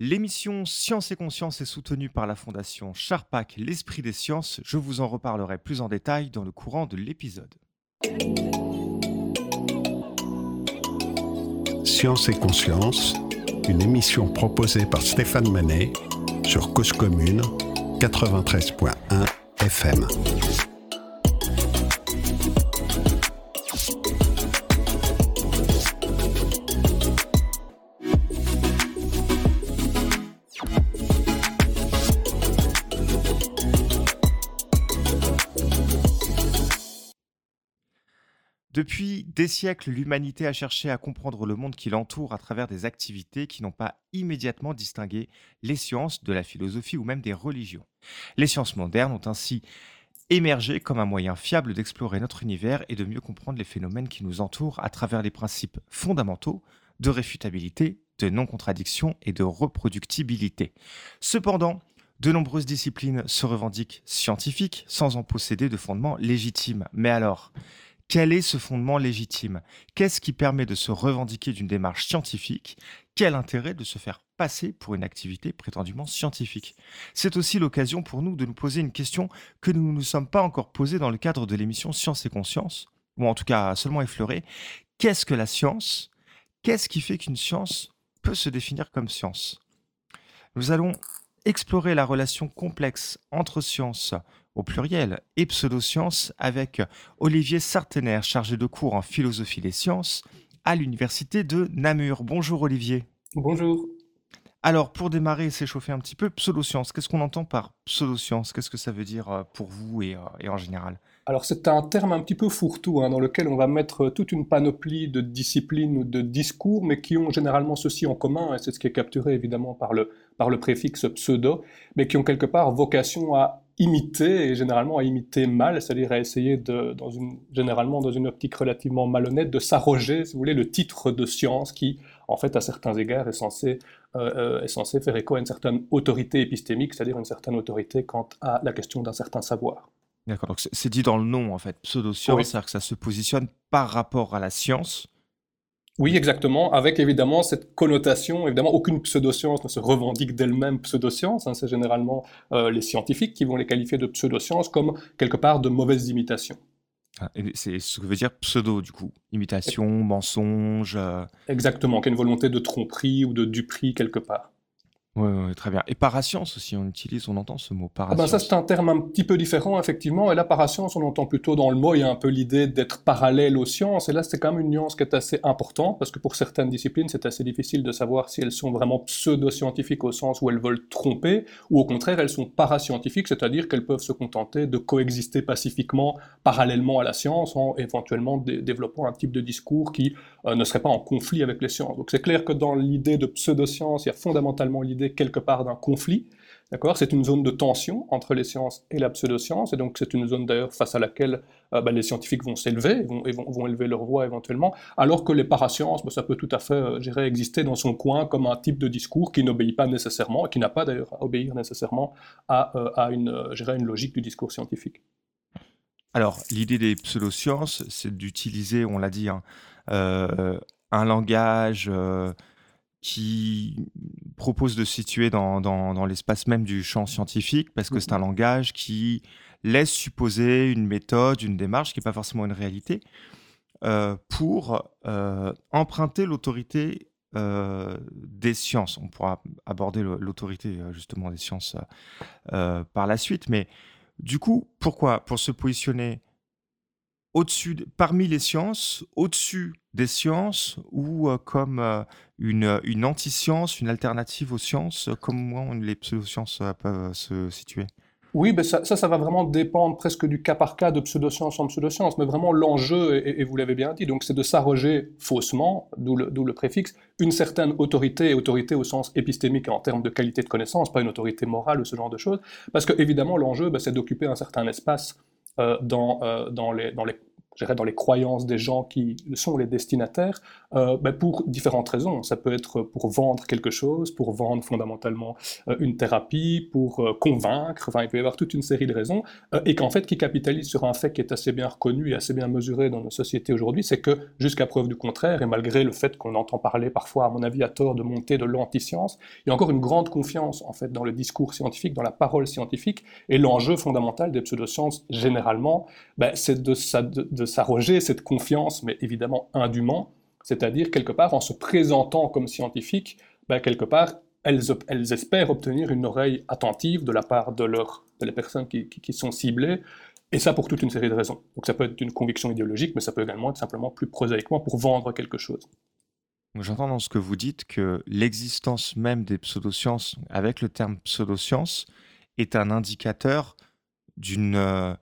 L'émission Science et Conscience est soutenue par la fondation Charpac L'Esprit des Sciences. Je vous en reparlerai plus en détail dans le courant de l'épisode. Science et Conscience, une émission proposée par Stéphane Manet sur Cause Commune 93.1 FM. Depuis des siècles, l'humanité a cherché à comprendre le monde qui l'entoure à travers des activités qui n'ont pas immédiatement distingué les sciences de la philosophie ou même des religions. Les sciences modernes ont ainsi émergé comme un moyen fiable d'explorer notre univers et de mieux comprendre les phénomènes qui nous entourent à travers les principes fondamentaux de réfutabilité, de non-contradiction et de reproductibilité. Cependant, de nombreuses disciplines se revendiquent scientifiques sans en posséder de fondement légitime. Mais alors, quel est ce fondement légitime? Qu'est-ce qui permet de se revendiquer d'une démarche scientifique? Quel intérêt de se faire passer pour une activité prétendument scientifique? C'est aussi l'occasion pour nous de nous poser une question que nous ne nous sommes pas encore posée dans le cadre de l'émission Science et Conscience, ou en tout cas seulement effleurée. Qu'est-ce que la science? Qu'est-ce qui fait qu'une science peut se définir comme science? Nous allons explorer la relation complexe entre science au pluriel et pseudosciences avec Olivier Sartener, chargé de cours en philosophie des sciences à l'université de Namur. Bonjour Olivier. Bonjour. Alors, pour démarrer et s'échauffer un petit peu, pseudosciences, qu'est-ce qu'on entend par pseudosciences? Qu'est-ce que ça veut dire euh, pour vous et, euh, et en général? Alors, c'est un terme un petit peu fourre-tout, hein, dans lequel on va mettre toute une panoplie de disciplines ou de discours, mais qui ont généralement ceci en commun, et c'est ce qui est capturé évidemment par le, par le préfixe pseudo, mais qui ont quelque part vocation à imiter, et généralement à imiter mal, c'est-à-dire à essayer, de, dans une, généralement dans une optique relativement malhonnête, de s'arroger, si vous voulez, le titre de science qui, en fait, à certains égards, est censé, euh, euh, est censé faire écho à une certaine autorité épistémique, c'est-à-dire une certaine autorité quant à la question d'un certain savoir. D'accord, donc c'est dit dans le nom, en fait, pseudo-science, c'est-à-dire que ça se positionne par rapport à la science, oui, exactement, avec évidemment cette connotation. Évidemment, aucune pseudoscience ne se revendique d'elle-même pseudoscience. Hein, c'est généralement euh, les scientifiques qui vont les qualifier de pseudosciences comme quelque part de mauvaises imitations. Ah, c'est ce que veut dire pseudo, du coup. Imitation, mensonge. Euh. Exactement, qu'il y a une volonté de tromperie ou de duperie quelque part. Oui, très bien. Et parascience aussi, on utilise, on entend ce mot parascience. Ah ben ça, c'est un terme un petit peu différent, effectivement. Et là, parascience, on entend plutôt dans le mot, il y a un peu l'idée d'être parallèle aux sciences. Et là, c'est quand même une nuance qui est assez importante, parce que pour certaines disciplines, c'est assez difficile de savoir si elles sont vraiment pseudo-scientifiques au sens où elles veulent tromper, ou au contraire, elles sont parascientifiques, c'est-à-dire qu'elles peuvent se contenter de coexister pacifiquement, parallèlement à la science, en éventuellement développant un type de discours qui euh, ne serait pas en conflit avec les sciences. Donc c'est clair que dans l'idée de pseudo-science, il y a fondamentalement l'idée quelque part d'un conflit. D'accord? C'est une zone de tension entre les sciences et la pseudoscience, et donc c'est une zone d'ailleurs face à laquelle euh, bah, les scientifiques vont s'élever, vont, vont, vont, élever leur voix éventuellement, alors que les parasciences, bah, ça peut tout à fait, euh, exister dans son coin comme un type de discours qui n'obéit pas nécessairement, et qui n'a pas d'ailleurs à obéir nécessairement à, euh, à une, une logique du discours scientifique. Alors, l'idée des pseudosciences, c'est d'utiliser, on l'a dit, hein, un langage qui propose de situer dans, dans, l'espace même du champ scientifique, parce que c'est un langage qui laisse supposer une méthode, une démarche, qui n'est pas forcément une réalité, euh, pour euh, emprunter l'autorité euh, des sciences. On pourra aborder l'autorité justement des sciences par la suite, mais du coup, pourquoi? Pour se positionner parmi les sciences, au-dessus des sciences ou euh, comme euh, une, une anti-science, une alternative aux sciences Comment les pseudosciences euh, peuvent se situer? Oui, ben ça, ça, va vraiment dépendre presque du cas par cas de pseudoscience en pseudoscience, mais vraiment l'enjeu, et, vous l'avez bien dit, donc c'est de s'arroger faussement, d'où le, préfixe, une certaine autorité, et autorité au sens épistémique en termes de qualité de connaissance, pas une autorité morale ou ce genre de choses, parce que évidemment l'enjeu, ben, c'est d'occuper un certain espace dans les dans les croyances des gens qui sont les destinataires, euh, ben, pour différentes raisons. Ça peut être pour vendre quelque chose, pour vendre fondamentalement euh, une thérapie, pour euh, convaincre, enfin il peut y avoir toute une série de raisons, et qu'en fait qui capitalisent sur un fait qui est assez bien reconnu et assez bien mesuré dans nos sociétés aujourd'hui, c'est que jusqu'à preuve du contraire, et malgré le fait qu'on entend parler parfois, à mon avis à tort, de montée de l'anti-science, il y a encore une grande confiance en fait dans le discours scientifique, dans la parole scientifique, et l'enjeu fondamental des pseudosciences généralement, ben, c'est de s'arroger cette confiance, mais évidemment indûment, c'est-à-dire quelque part en se présentant comme scientifique, ben, quelque part elles, elles, espèrent obtenir une oreille attentive de la part de, leur, de personnes qui, qui, sont ciblées, et ça pour toute une série de raisons. Donc ça peut être une conviction idéologique, mais ça peut également être simplement plus prosaïquement pour vendre quelque chose. J'entends dans ce que vous dites que l'existence même des pseudosciences, avec le terme pseudosciences, est un indicateur d'une euh,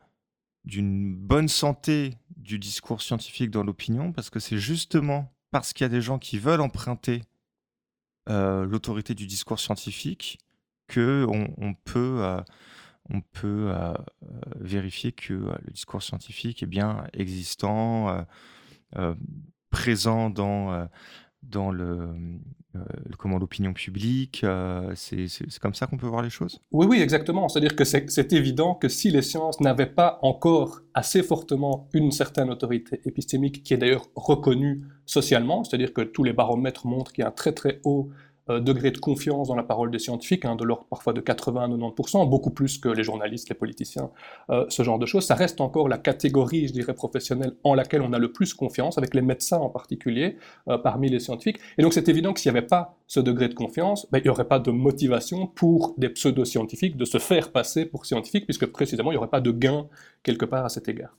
d'une bonne santé du discours scientifique dans l'opinion, parce que c'est justement parce qu'il y a des gens qui veulent emprunter euh, l'autorité du discours scientifique que on, peut, euh, on peut euh, vérifier que le discours scientifique est bien existant, présent dans dans le, euh, comment l'opinion publique. Euh, c'est comme ça qu'on peut voir les choses? Oui, oui, exactement. C'est-à-dire que c'est évident que si les sciences n'avaient pas encore assez fortement une certaine autorité épistémique, qui est d'ailleurs reconnue socialement, c'est-à-dire que tous les baromètres montrent qu'il y a un très très haut degré de confiance dans la parole des scientifiques, hein, de l'ordre parfois de 80-90%, beaucoup plus que les journalistes, les politiciens, euh, ce genre de choses. Ça reste encore la catégorie, je dirais, professionnelle en laquelle on a le plus confiance, avec les médecins en particulier, euh, parmi les scientifiques. Et donc c'est évident que s'il n'y avait pas ce degré de confiance, ben, il n'y aurait pas de motivation pour des pseudo-scientifiques de se faire passer pour scientifiques, puisque précisément il n'y aurait pas de gain quelque part à cet égard.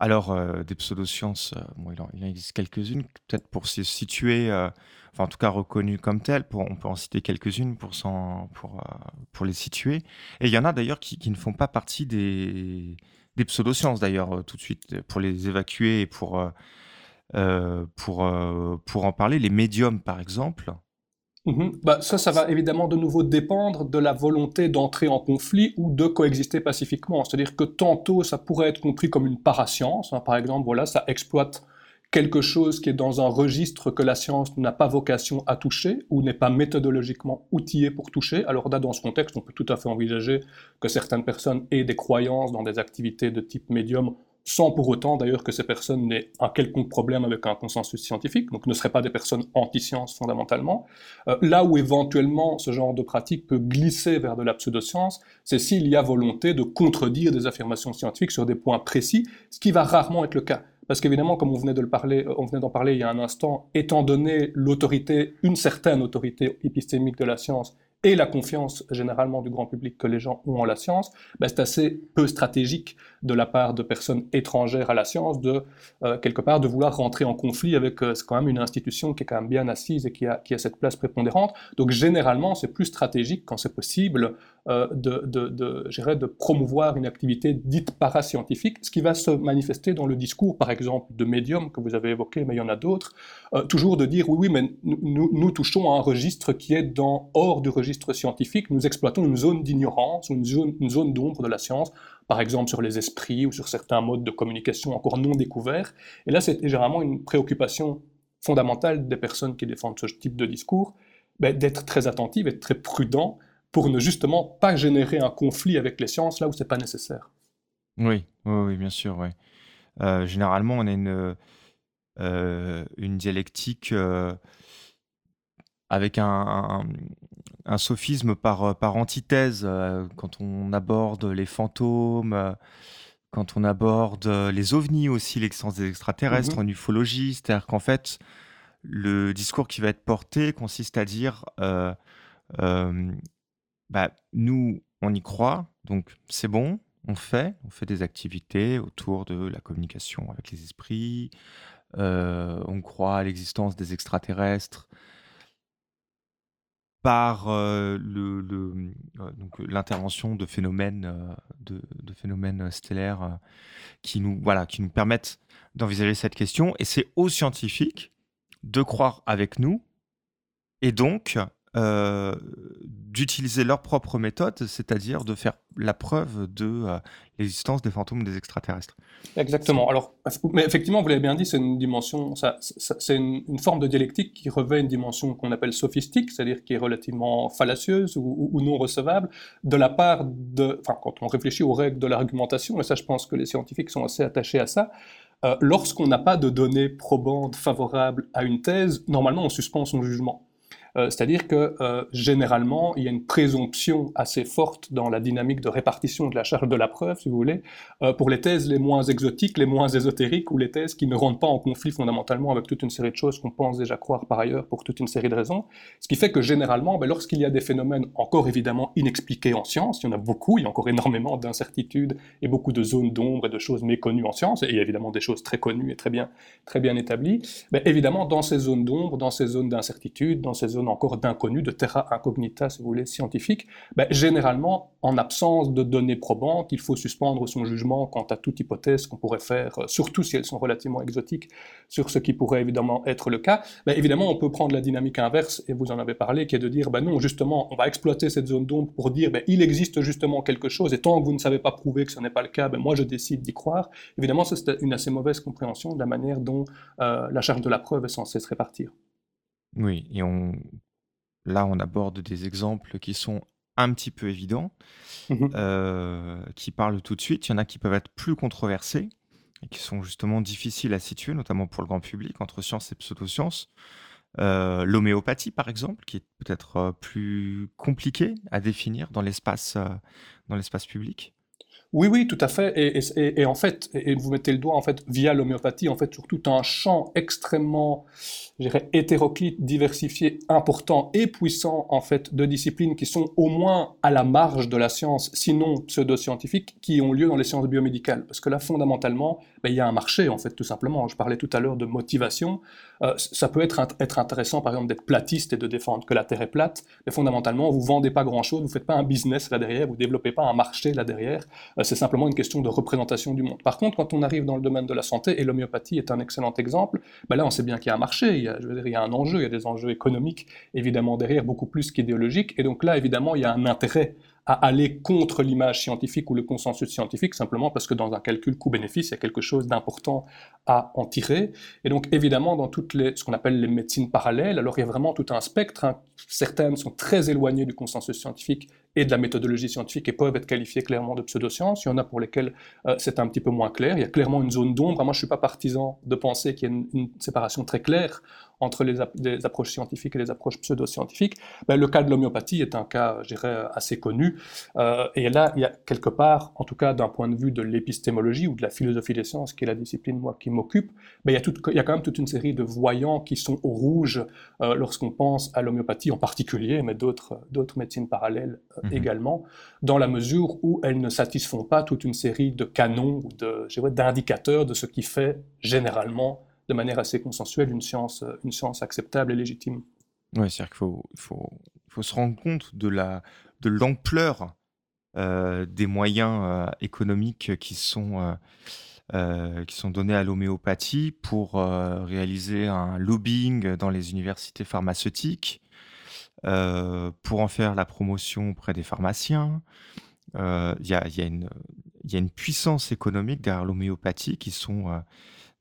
Alors, des pseudosciences, bon, il, en, existe quelques-unes, peut-être pour se situer enfin en tout cas reconnues comme telles. Pour, on peut en citer quelques-unes pour, pour, euh, pour les situer. Et il y en a d'ailleurs qui, qui, ne font pas partie des, des pseudosciences d'ailleurs euh, tout de suite pour les évacuer et pour, euh, pour, pour en parler. Les médiums par exemple. Mmh ça, ça va évidemment de nouveau dépendre de la volonté d'entrer en conflit ou de coexister pacifiquement. C'est-à-dire que tantôt, ça pourrait être compris comme une parascience. Hein. Par exemple, voilà, ça exploite quelque chose qui est dans un registre que la science n'a pas vocation à toucher ou n'est pas méthodologiquement outillé pour toucher. Alors là, dans ce contexte, on peut tout à fait envisager que certaines personnes aient des croyances dans des activités de type médium sans pour autant d'ailleurs que ces personnes n'aient un quelconque problème avec un consensus scientifique, donc ne seraient pas des personnes anti-science fondamentalement. Euh, là où éventuellement ce genre de pratique peut glisser vers de la pseudoscience, c'est s'il y a volonté de contredire des affirmations scientifiques sur des points précis, ce qui va rarement être le cas. Parce qu'évidemment, comme on venait de le parler, euh, on venait d'en parler il y a un instant, étant donné l'autorité, une certaine autorité épistémique de la science et la confiance généralement du grand public que les gens ont en la science, ben c'est assez peu stratégique de la part de personnes étrangères à la science de, euh, quelque part, de vouloir rentrer en conflit avec euh, quand même une institution qui est quand même bien assise et qui a, cette place prépondérante. Donc généralement, c'est plus stratégique quand c'est possible euh, de, de, de, promouvoir une activité dite parascientifique, ce qui va se manifester dans le discours, par exemple, de médium que vous avez évoqué, mais il y en a d'autres, toujours de dire oui, oui, mais nous, nous, touchons à un registre qui est dans, hors du registre scientifique, nous exploitons une zone d'ignorance ou une zone, une zone d'ombre de la science, par exemple sur les esprits ou sur certains modes de communication encore non découverts. Et là, c'est généralement une préoccupation fondamentale des personnes qui défendent ce type de discours, ben, d'être très attentive et très prudent pour ne justement pas générer un conflit avec les sciences là où c'est pas nécessaire. Oui, oui, bien sûr. Euh, généralement, on a une, euh, une dialectique euh, avec un, sophisme par, par antithèse quand on aborde les fantômes, quand on aborde les ovnis aussi, l'existence des extraterrestres mmh en ufologie. C'est-à-dire qu'en fait, le discours qui va être porté consiste à dire bah, nous, on y croit, donc c'est bon, on fait, on fait des activités autour de la communication avec les esprits, euh, on croit à l'existence des extraterrestres par euh, le, euh, l'intervention de phénomènes, de phénomènes stellaires qui, nous, voilà, qui nous permettent d'envisager cette question. Et c'est aux scientifiques de croire avec nous et donc euh, d'utiliser leur propre méthode, c'est-à-dire de faire la preuve de euh, l'existence des fantômes des extraterrestres. Exactement. Alors, mais effectivement, vous l'avez bien dit, c'est une dimension, c'est une, forme de dialectique qui revêt une dimension qu'on appelle sophistique, c'est-à-dire qui est relativement fallacieuse ou, non recevable, de la part de, enfin, quand on réfléchit aux règles de l'argumentation, et ça, je pense que les scientifiques sont assez attachés à ça. Euh, lorsqu'on n'a pas de données probantes favorables à une thèse, normalement, on suspend son jugement. Euh, c'est-à-dire que euh, généralement, il y a une présomption assez forte dans la dynamique de répartition de la charge de la preuve, si vous voulez, euh, pour les thèses les moins exotiques, les moins ésotériques, ou les thèses qui ne rentrent pas en conflit fondamentalement avec toute une série de choses qu'on pense déjà croire par ailleurs pour toute une série de raisons. Ce qui fait que généralement, ben, lorsqu'il y a des phénomènes encore évidemment inexpliqués en science, il y en a beaucoup, il y a encore énormément d'incertitudes et beaucoup de zones d'ombre et de choses méconnues en science, et il y a évidemment des choses très connues et très bien, très bien établies, ben, évidemment dans ces zones d'ombre, dans ces zones d'incertitude, dans ces zones encore d'inconnu, de terra incognita, si vous voulez, scientifique, ben, généralement, en absence de données probantes, il faut suspendre son jugement quant à toute hypothèse qu'on pourrait faire, euh, surtout si elles sont relativement exotiques, sur ce qui pourrait évidemment être le cas. Ben, évidemment, on peut prendre la dynamique inverse, et vous en avez parlé, qui est de dire, ben non, justement, on va exploiter cette zone d'ombre pour dire, ben, il existe justement quelque chose, et tant que vous ne savez pas prouver que ce n'est pas le cas, ben, moi je décide d'y croire. Évidemment, c'est une assez mauvaise compréhension de la manière dont euh, la charge de la preuve est censée se répartir. Oui, et on Là, on aborde des exemples qui sont un petit peu évidents, mmh euh, qui parlent tout de suite. Il y en a qui peuvent être plus controversés et qui sont justement difficiles à situer, notamment pour le grand public, entre science et pseudosciences. Euh, l'homéopathie, par exemple, qui est peut-être euh, plus compliqué à définir dans l'espace dans l'espace public. Oui, oui, tout à fait. Et, en fait, et vous mettez le doigt en fait via l'homéopathie en fait sur tout un champ extrêmement, hétéroclite, diversifié, important et puissant en fait de disciplines qui sont au moins à la marge de la science, sinon pseudo-scientifiques, qui ont lieu dans les sciences biomédicales. Parce que là, fondamentalement, ben, il y a un marché en fait, tout simplement. Je parlais tout à l'heure de motivation. Euh, ça peut être, être intéressant, par exemple, d'être platiste et de défendre que la Terre est plate, mais fondamentalement, vous vendez pas grand-chose, vous faites pas un business là derrière, vous développez pas un marché là derrière. Euh, c'est simplement une question de représentation du monde. Par contre, quand on arrive dans le domaine de la santé, et l'homéopathie est un excellent exemple, ben là, on sait bien qu'il y a un marché, il y a, un enjeu, il y a des enjeux économiques, évidemment, derrière, beaucoup plus qu'idéologiques, et donc là, évidemment, il y a un intérêt à aller contre l'image scientifique ou le consensus scientifique, simplement parce que dans un calcul coût-bénéfice, il y a quelque chose d'important à en tirer. Et donc, évidemment, dans toutes les, ce qu'on appelle les médecines parallèles, alors il y a vraiment tout un spectre. Hein. Certaines sont très éloignées du consensus scientifique et de la méthodologie scientifique et peuvent être qualifiées clairement de pseudosciences. Il y en a pour lesquelles euh, c'est un petit peu moins clair. Il y a clairement une zone d'ombre. Moi, je ne suis pas partisan de penser qu'il y a une, séparation très claire entre les, approches scientifiques et les approches pseudo-scientifiques. Ben, le cas de l'homéopathie est un cas, je dirais, assez connu. Euh, et là, il y a quelque part, en tout cas d'un point de vue de l'épistémologie ou de la philosophie des sciences, qui est la discipline moi, qui m'occupe, ben, il, y a il y a quand même toute une série de voyants qui sont au rouge euh, lorsqu'on pense à l'homéopathie en particulier, mais d'autres médecines parallèles Mhm. également, dans la mesure où elles ne satisfont pas toute une série de canons ou d'indicateurs de ce qui fait généralement, de manière assez consensuelle, une science, une science acceptable et légitime. Oui, c'est-à-dire qu'il faut, faut, faut, se rendre compte de l'ampleur de euh, des moyens euh, économiques qui sont, euh, qui sont donnés à l'homéopathie pour réaliser un lobbying dans les universités pharmaceutiques, euh, pour en faire la promotion auprès des pharmaciens. Euh, il y, a, y, a y, a, une puissance économique derrière l'homéopathie qui sont euh,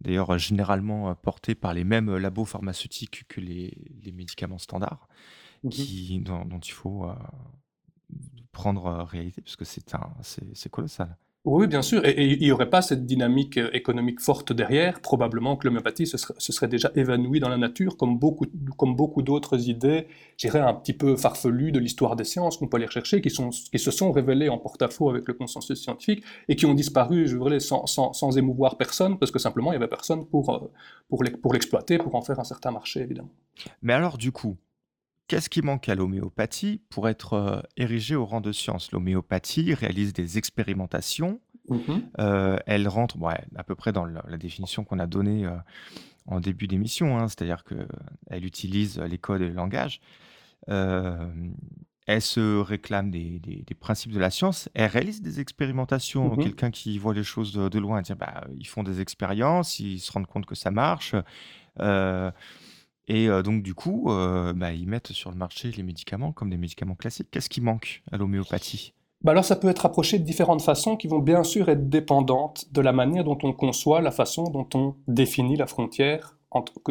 d'ailleurs généralement portés par les mêmes labos pharmaceutiques que les, les médicaments standards, mmh qui, dont, dont, il faut prendre réalité, parce que c'est colossal. Oui, bien sûr. Et, il n'y aurait pas cette dynamique euh, économique forte derrière? Probablement que l'homéopathie se serait, déjà évanouie dans la nature, comme beaucoup, comme beaucoup d'autres idées, j'irais un petit peu farfelues de l'histoire des sciences qu'on peut aller rechercher, qui, se sont révélées en porte-à-faux avec le consensus scientifique et qui ont disparu, je voudrais, sans, sans, sans émouvoir personne, parce que simplement il n'y avait personne pour, euh, pour l'exploiter, pour en faire un certain marché, évidemment. Mais alors, du coup, Qu'est-ce qui manque à l'homéopathie pour être euh, érigée au rang de science? L'homéopathie réalise des expérimentations. Mmh euh, elle rentre à peu près dans la, définition qu'on a donnée euh, en début d'émission, hein, c'est-à-dire qu'elle utilise les codes et le langage. elle se réclame des, principes de la science. Elle réalise des expérimentations. Mmh Quelqu'un qui voit les choses de, loin, dit bah, ils font des expériences, ils se rendent compte que ça marche. Et donc du coup, bah, ils mettent sur le marché les médicaments comme des médicaments classiques. Qu'est-ce qui manque à l'homéopathie? Bah alors ça peut être approché de différentes façons qui vont bien sûr être dépendantes de la manière dont on conçoit, la façon dont on définit la frontière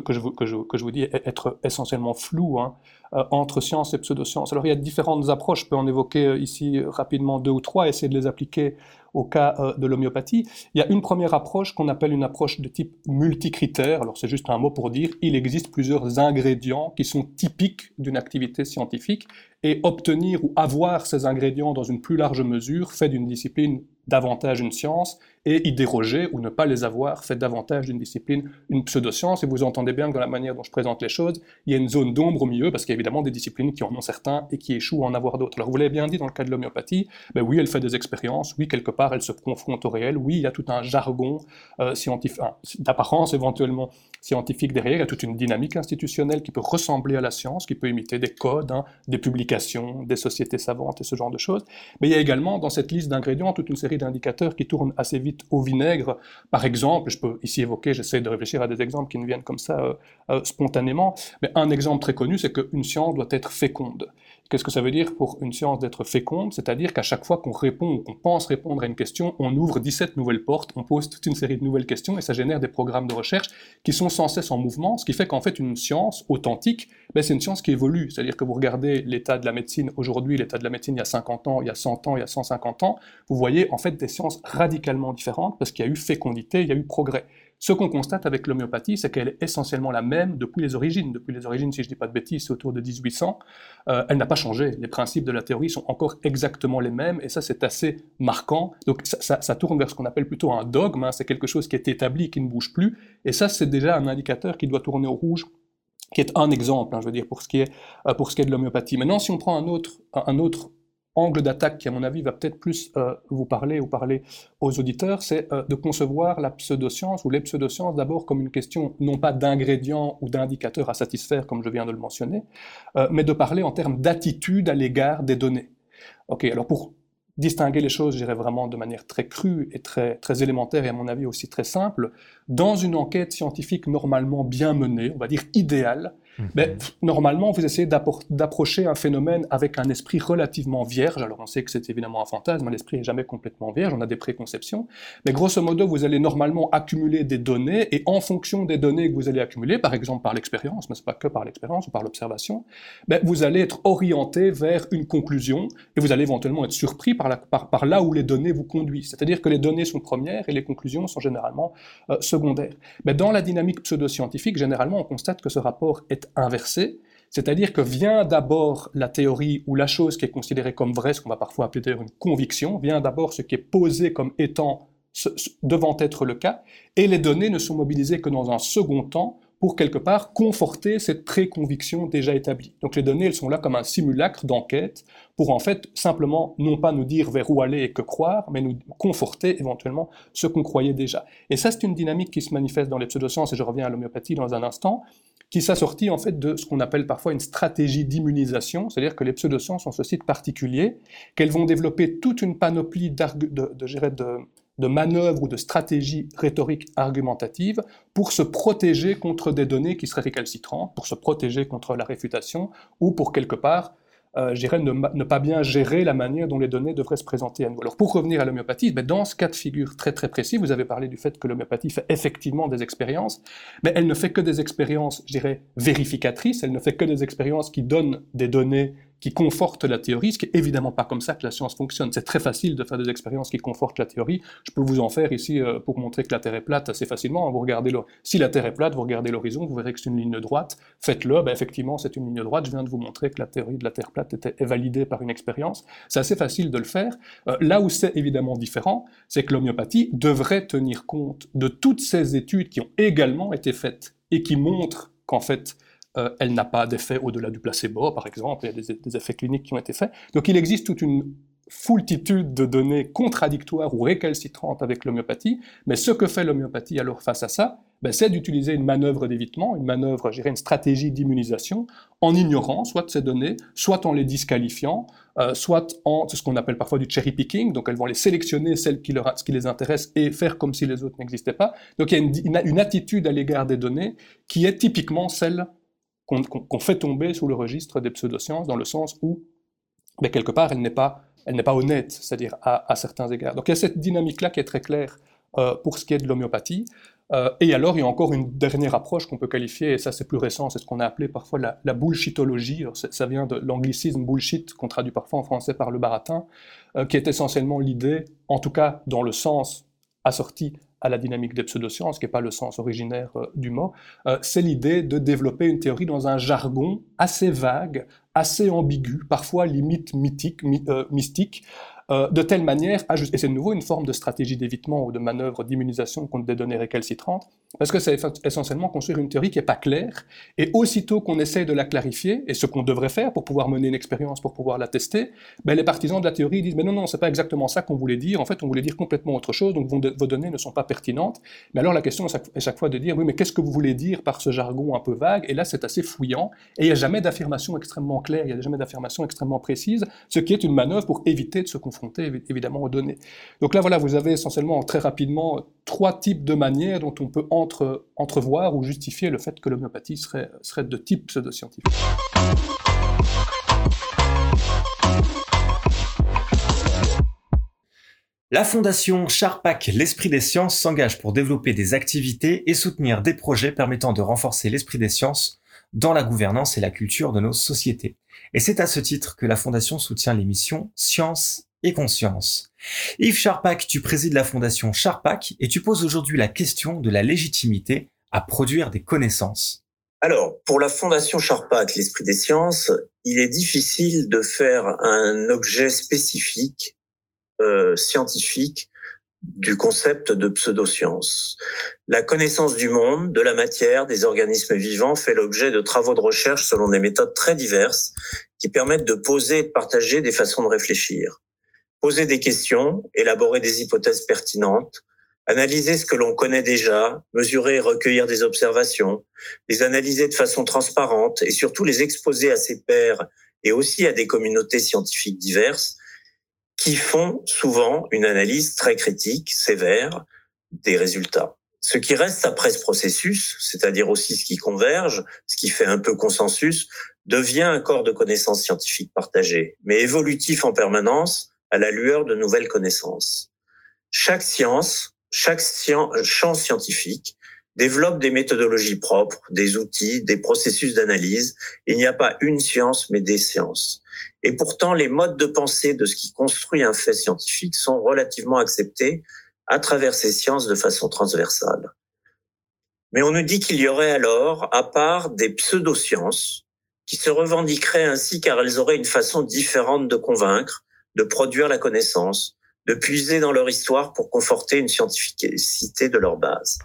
que, je, que, je, que, je, vous dis être essentiellement flou hein, euh, entre science et pseudoscience. Alors il y a différentes approches, je peux en évoquer euh, ici rapidement deux ou trois, essayer de les appliquer au cas euh, de l'homéopathie. Il y a une première approche qu'on appelle une approche de type multicritère. Alors c'est juste un mot pour dire il existe plusieurs ingrédients qui sont typiques d'une activité scientifique et obtenir ou avoir ces ingrédients dans une plus large mesure fait d'une discipline davantage une science et y déroger ou ne pas les avoir fait davantage d'une discipline une pseudoscience. Et vous entendez bien que dans la manière dont je présente les choses, il y a une zone d'ombre au milieu parce qu'il y a évidemment des disciplines qui en ont certains et qui échouent à en avoir d'autres. Alors vous l'avez bien dit dans le cas de l'homéopathie, ben oui, elle fait des expériences, oui, quelque part elle se confronte au réel, oui, il y a tout un jargon euh, scientifique, d'apparence éventuellement scientifique derrière, il y a toute une dynamique institutionnelle qui peut ressembler à la science, qui peut imiter des codes, hein, des publications, des sociétés savantes et ce genre de choses. Mais il y a également dans cette liste d'ingrédients toute une série d'indicateurs qui tournent assez vite au vinaigre. Par exemple, je peux ici évoquer, j'essaie de réfléchir à des exemples qui ne viennent comme ça euh, euh, spontanément, mais un exemple très connu, c'est qu'une science doit être féconde. Qu'est-ce que ça veut dire pour une science d'être féconde? C'est-à-dire qu'à chaque fois qu'on répond ou qu'on pense répondre à une question, on ouvre 17 nouvelles portes, on pose toute une série de nouvelles questions et ça génère des programmes de recherche qui sont sans cesse en mouvement, ce qui fait qu'en fait une science authentique, ben, c'est une science qui évolue. C'est-à-dire que vous regardez l'état de la médecine aujourd'hui, l'état de la médecine il y a 50 ans, il y a 100 ans, il y a 150 ans, vous voyez en fait des sciences radicalement différentes parce qu'il y a eu fécondité, il y a eu progrès. Ce qu'on constate avec l'homéopathie, c'est qu'elle est essentiellement la même depuis les origines. Depuis les origines, si je ne dis pas de bêtises, c'est autour de 1800. Euh, elle n'a pas changé. Les principes de la théorie sont encore exactement les mêmes, et ça, c'est assez marquant. Donc, ça, tourne vers ce qu'on appelle plutôt un dogme. Hein. C'est quelque chose qui est établi, qui ne bouge plus. Et ça, c'est déjà un indicateur qui doit tourner au rouge qui est un exemple, hein, je veux dire, pour ce qui est, euh, pour ce qui est de l'homéopathie. Maintenant, si on prend un autre, un autre angle d'attaque qui, à mon avis, va peut-être plus euh, vous parler ou parler aux auditeurs, c'est euh, de concevoir la pseudoscience ou les pseudosciences d'abord comme une question non pas d'ingrédients ou d'indicateurs à satisfaire, comme je viens de le mentionner, euh, mais de parler en termes d'attitude à l'égard des données. Ok, alors pour distinguer les choses, je dirais vraiment de manière très crue et très, très élémentaire et à mon avis aussi très simple, dans une enquête scientifique normalement bien menée, on va dire idéale, mais mhm. normalement, vous essayez d'approcher un phénomène avec un esprit relativement vierge. Alors on sait que c'est évidemment un fantasme, l'esprit n'est jamais complètement vierge, on a des préconceptions. Mais grosso modo, vous allez normalement accumuler des données, et en fonction des données que vous allez accumuler, par exemple par l'expérience, mais ce pas que par l'expérience ou par l'observation, ben, vous allez être orienté vers une conclusion, et vous allez éventuellement être surpris par, là où les données vous conduisent. C'est-à-dire que les données sont premières et les conclusions sont généralement euh, secondaires. Mais dans la dynamique pseudo-scientifique, généralement, on constate que ce rapport est inversé, c'est-à-dire que vient d'abord la théorie ou la chose qui est considérée comme vraie, ce qu'on va parfois appeler une conviction, vient d'abord ce qui est posé comme étant devant être le cas, et les données ne sont mobilisées que dans un second temps pour quelque part conforter cette préconviction déjà établie. Donc les données, elles sont là comme un simulacre d'enquête pour en fait simplement non pas nous dire vers où aller et que croire, mais nous conforter éventuellement ce qu'on croyait déjà. Et ça, c'est une dynamique qui se manifeste dans les pseudosciences, et je reviens à l'homéopathie dans un instant, qui s'assortit en fait de ce qu'on appelle parfois une stratégie d'immunisation, c'est-à-dire que les pseudosciences ont ce site particulier, qu'elles vont développer toute une panoplie de, de, manœuvres ou de stratégies rhétoriques argumentatives pour se protéger contre des données qui seraient récalcitrantes, pour se protéger contre la réfutation, ou pour quelque part euh, je dirais, ne, pas bien gérer la manière dont les données devraient se présenter à nous. Alors pour revenir à l'homéopathie, ben, dans ce cas de figure très très précis, vous avez parlé du fait que l'homéopathie fait effectivement des expériences, mais elle ne fait que des expériences, je dirais, vérificatrices, elle ne fait que des expériences qui donnent des données qui conforte la théorie, ce qui est évidemment pas comme ça que la science fonctionne. C'est très facile de faire des expériences qui confortent la théorie. Je peux vous en faire ici euh, pour montrer que la Terre est plate assez facilement. Vous regardez si la Terre est plate, vous regardez l'horizon, vous verrez que c'est une ligne droite. Faites-le, ben effectivement c'est une ligne droite. Je viens de vous montrer que la théorie de la Terre plate était, est validée par une expérience. C'est assez facile de le faire. Euh, là où c'est évidemment différent, c'est que l'homéopathie devrait tenir compte de toutes ces études qui ont également été faites et qui montrent qu'en fait euh, elle n'a pas d'effet au-delà du placebo, par exemple, il y a des, effets cliniques qui ont été faits. Donc il existe toute une foultitude de données contradictoires ou récalcitrantes avec l'homéopathie, mais ce que fait l'homéopathie alors face à ça, ben, c'est d'utiliser une manœuvre d'évitement, une manœuvre, je une stratégie d'immunisation, en ignorant soit ces données, soit en les disqualifiant, euh, soit en ce qu'on appelle parfois du cherry picking, donc elles vont les sélectionner, celles qui, leur, qui les intéressent, et faire comme si les autres n'existaient pas. Donc il y a une, une attitude à l'égard des données qui est typiquement celle qu'on fait tomber sous le registre des pseudosciences, dans le sens où, ben, quelque part, elle n'est pas, honnête, c'est-à-dire à, certains égards. Donc il y a cette dynamique-là qui est très claire euh, pour ce qui est de l'homéopathie. Euh, et alors, il y a encore une dernière approche qu'on peut qualifier, et ça c'est plus récent, c'est ce qu'on a appelé parfois la, la bullshitologie. ça vient de l'anglicisme bullshit, qu'on traduit parfois en français par le baratin, euh, qui est essentiellement l'idée, en tout cas dans le sens assorti à la dynamique des pseudosciences, qui n'est pas le sens originaire euh, du mot, c'est l'idée de développer une théorie dans un jargon assez vague, assez ambigu, parfois limite mythique, mystique, euh, de telle manière, et c'est de nouveau une forme de stratégie d'évitement ou de manœuvre d'immunisation contre des données récalcitrantes, parce que c'est essentiellement construire une théorie qui n'est pas claire, et aussitôt qu'on essaye de la clarifier, et ce qu'on devrait faire pour pouvoir mener une expérience, pour pouvoir la tester, ben les partisans de la théorie disent, mais non, non, c'est pas exactement ça qu'on voulait dire, en fait, on voulait dire complètement autre chose, donc vos, données ne sont pas pertinentes. Mais alors la question est chaque, fois de dire, oui, mais qu'est-ce que vous voulez dire par ce jargon un peu vague? Et là, c'est assez fouillant, et il n'y a jamais d'affirmation extrêmement claire, il n'y a jamais d'affirmation extrêmement précise, ce qui est une manœuvre pour éviter de se évidemment aux données. Donc là, voilà, vous avez essentiellement très rapidement trois types de manières dont on peut entre, entrevoir ou justifier le fait que l'homéopathie serait, de type pseudo-scientifique. La fondation Charpak L'Esprit des Sciences s'engage pour développer des activités et soutenir des projets permettant de renforcer l'esprit des sciences dans la gouvernance et la culture de nos sociétés. Et c'est à ce titre que la fondation soutient l'émission Science et conscience. Yves Charpak, tu présides la fondation Charpak et tu poses aujourd'hui la question de la légitimité à produire des connaissances. Alors, pour la fondation Charpak, l'esprit des sciences, il est difficile de faire un objet spécifique, euh, scientifique, du concept de pseudoscience. La connaissance du monde, de la matière, des organismes vivants fait l'objet de travaux de recherche selon des méthodes très diverses qui permettent de poser et de partager des façons de réfléchir poser des questions, élaborer des hypothèses pertinentes, analyser ce que l'on connaît déjà, mesurer et recueillir des observations, les analyser de façon transparente et surtout les exposer à ses pairs et aussi à des communautés scientifiques diverses qui font souvent une analyse très critique, sévère des résultats. Ce qui reste après ce processus, c'est-à-dire aussi ce qui converge, ce qui fait un peu consensus, devient un corps de connaissances scientifiques partagées, mais évolutif en permanence, à la lueur de nouvelles connaissances. Chaque science, chaque champ scientifique développe des méthodologies propres, des outils, des processus d'analyse. Il n'y a pas une science, mais des sciences. Et pourtant, les modes de pensée de ce qui construit un fait scientifique sont relativement acceptés à travers ces sciences de façon transversale. Mais on nous dit qu'il y aurait alors, à part des pseudosciences, qui se revendiqueraient ainsi car elles auraient une façon différente de convaincre, de produire la connaissance, de puiser dans leur histoire pour conforter une scientificité de leur base.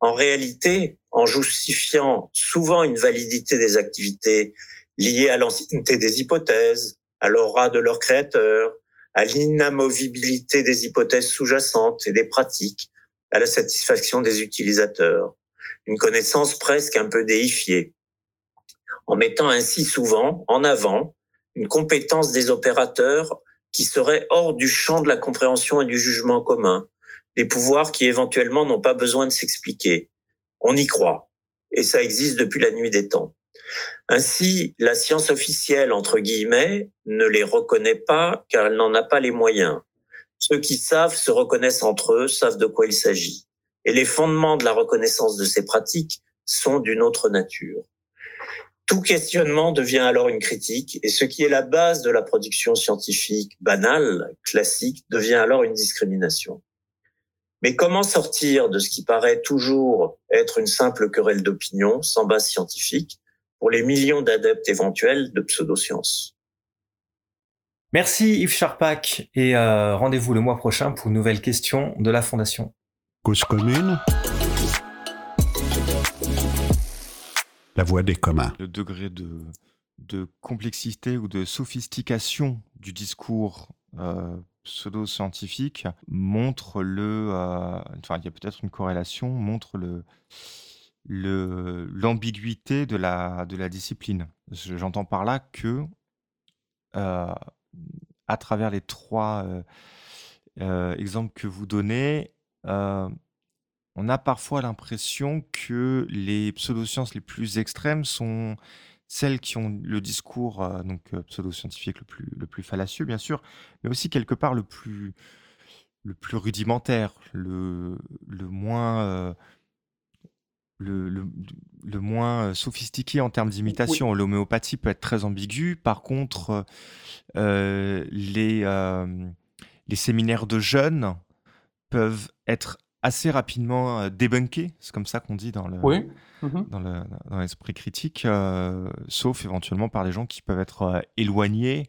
En réalité, en justifiant souvent une validité des activités liées à l'ancienneté des hypothèses, à l'aura de leur créateur, à l'inamovibilité des hypothèses sous-jacentes et des pratiques, à la satisfaction des utilisateurs, une connaissance presque un peu déifiée, en mettant ainsi souvent en avant une compétence des opérateurs qui seraient hors du champ de la compréhension et du jugement commun, des pouvoirs qui éventuellement n'ont pas besoin de s'expliquer. On y croit, et ça existe depuis la nuit des temps. Ainsi, la science officielle, entre guillemets, ne les reconnaît pas car elle n'en a pas les moyens. Ceux qui savent se reconnaissent entre eux, savent de quoi il s'agit. Et les fondements de la reconnaissance de ces pratiques sont d'une autre nature. Tout questionnement devient alors une critique et ce qui est la base de la production scientifique banale, classique, devient alors une discrimination. Mais comment sortir de ce qui paraît toujours être une simple querelle d'opinion sans base scientifique pour les millions d'adeptes éventuels de pseudosciences? Merci Yves Charpak et euh, rendez-vous le mois prochain pour une nouvelle question de la Fondation. Cause commune la voix des communs. Le degré de, complexité ou de sophistication du discours euh, pseudo-scientifique montre le, euh, enfin il y a peut-être une corrélation, montre le, l'ambiguïté de la, de la discipline. J'entends par là que euh, à travers les trois exemples que vous donnez, on a parfois l'impression que les pseudosciences les plus extrêmes sont celles qui ont le discours euh, donc euh, pseudo-scientifique le plus, le plus fallacieux, bien sûr, mais aussi quelque part le plus, le plus rudimentaire, le, le moins, euh, le, le- le moins sophistiqué en termes d'imitation. L'homéopathie peut être très ambiguë. Par contre, les, les séminaires de jeunes peuvent être assez rapidement euh, débunkés, c'est comme ça qu'on dit dans le, Oui. Mhm. dans le- dans l'esprit critique, euh, sauf éventuellement par des gens qui peuvent être euh, éloignés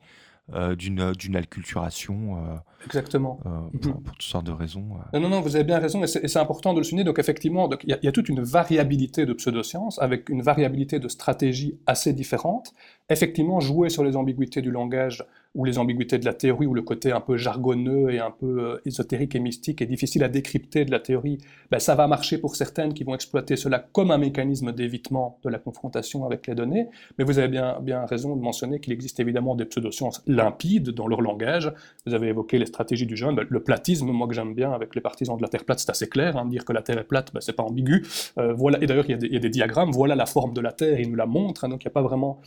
euh, d'une d'une acculturation euh, Exactement. euh, Mhm. pour, pour toutes sortes de raisons. euh. Non, non, non, vous avez bien raison, et c'est important de le souligner. Donc, effectivement, donc, il y, y a toute une variabilité de pseudosciences, avec une variabilité de stratégies assez différentes. Effectivement, jouer sur les ambiguïtés du langage ou les ambiguïtés de la théorie, ou le côté un peu jargonneux et un peu euh, ésotérique et mystique et difficile à décrypter de la théorie, ben, ça va marcher pour certaines qui vont exploiter cela comme un mécanisme d'évitement de la confrontation avec les données. Mais vous avez bien, raison de mentionner qu'il existe évidemment des pseudosciences limpides dans leur langage. Vous avez évoqué les stratégies du jeune. Ben, le platisme, moi que j'aime bien avec les partisans de la Terre plate, c'est assez clair. hein, dire que la Terre est plate, ben, c'est pas ambigu. Euh. Et d'ailleurs, il y, a des- diagrammes. Voilà la forme de la Terre, il nous la montre. hein, donc il n'y a pas vraiment.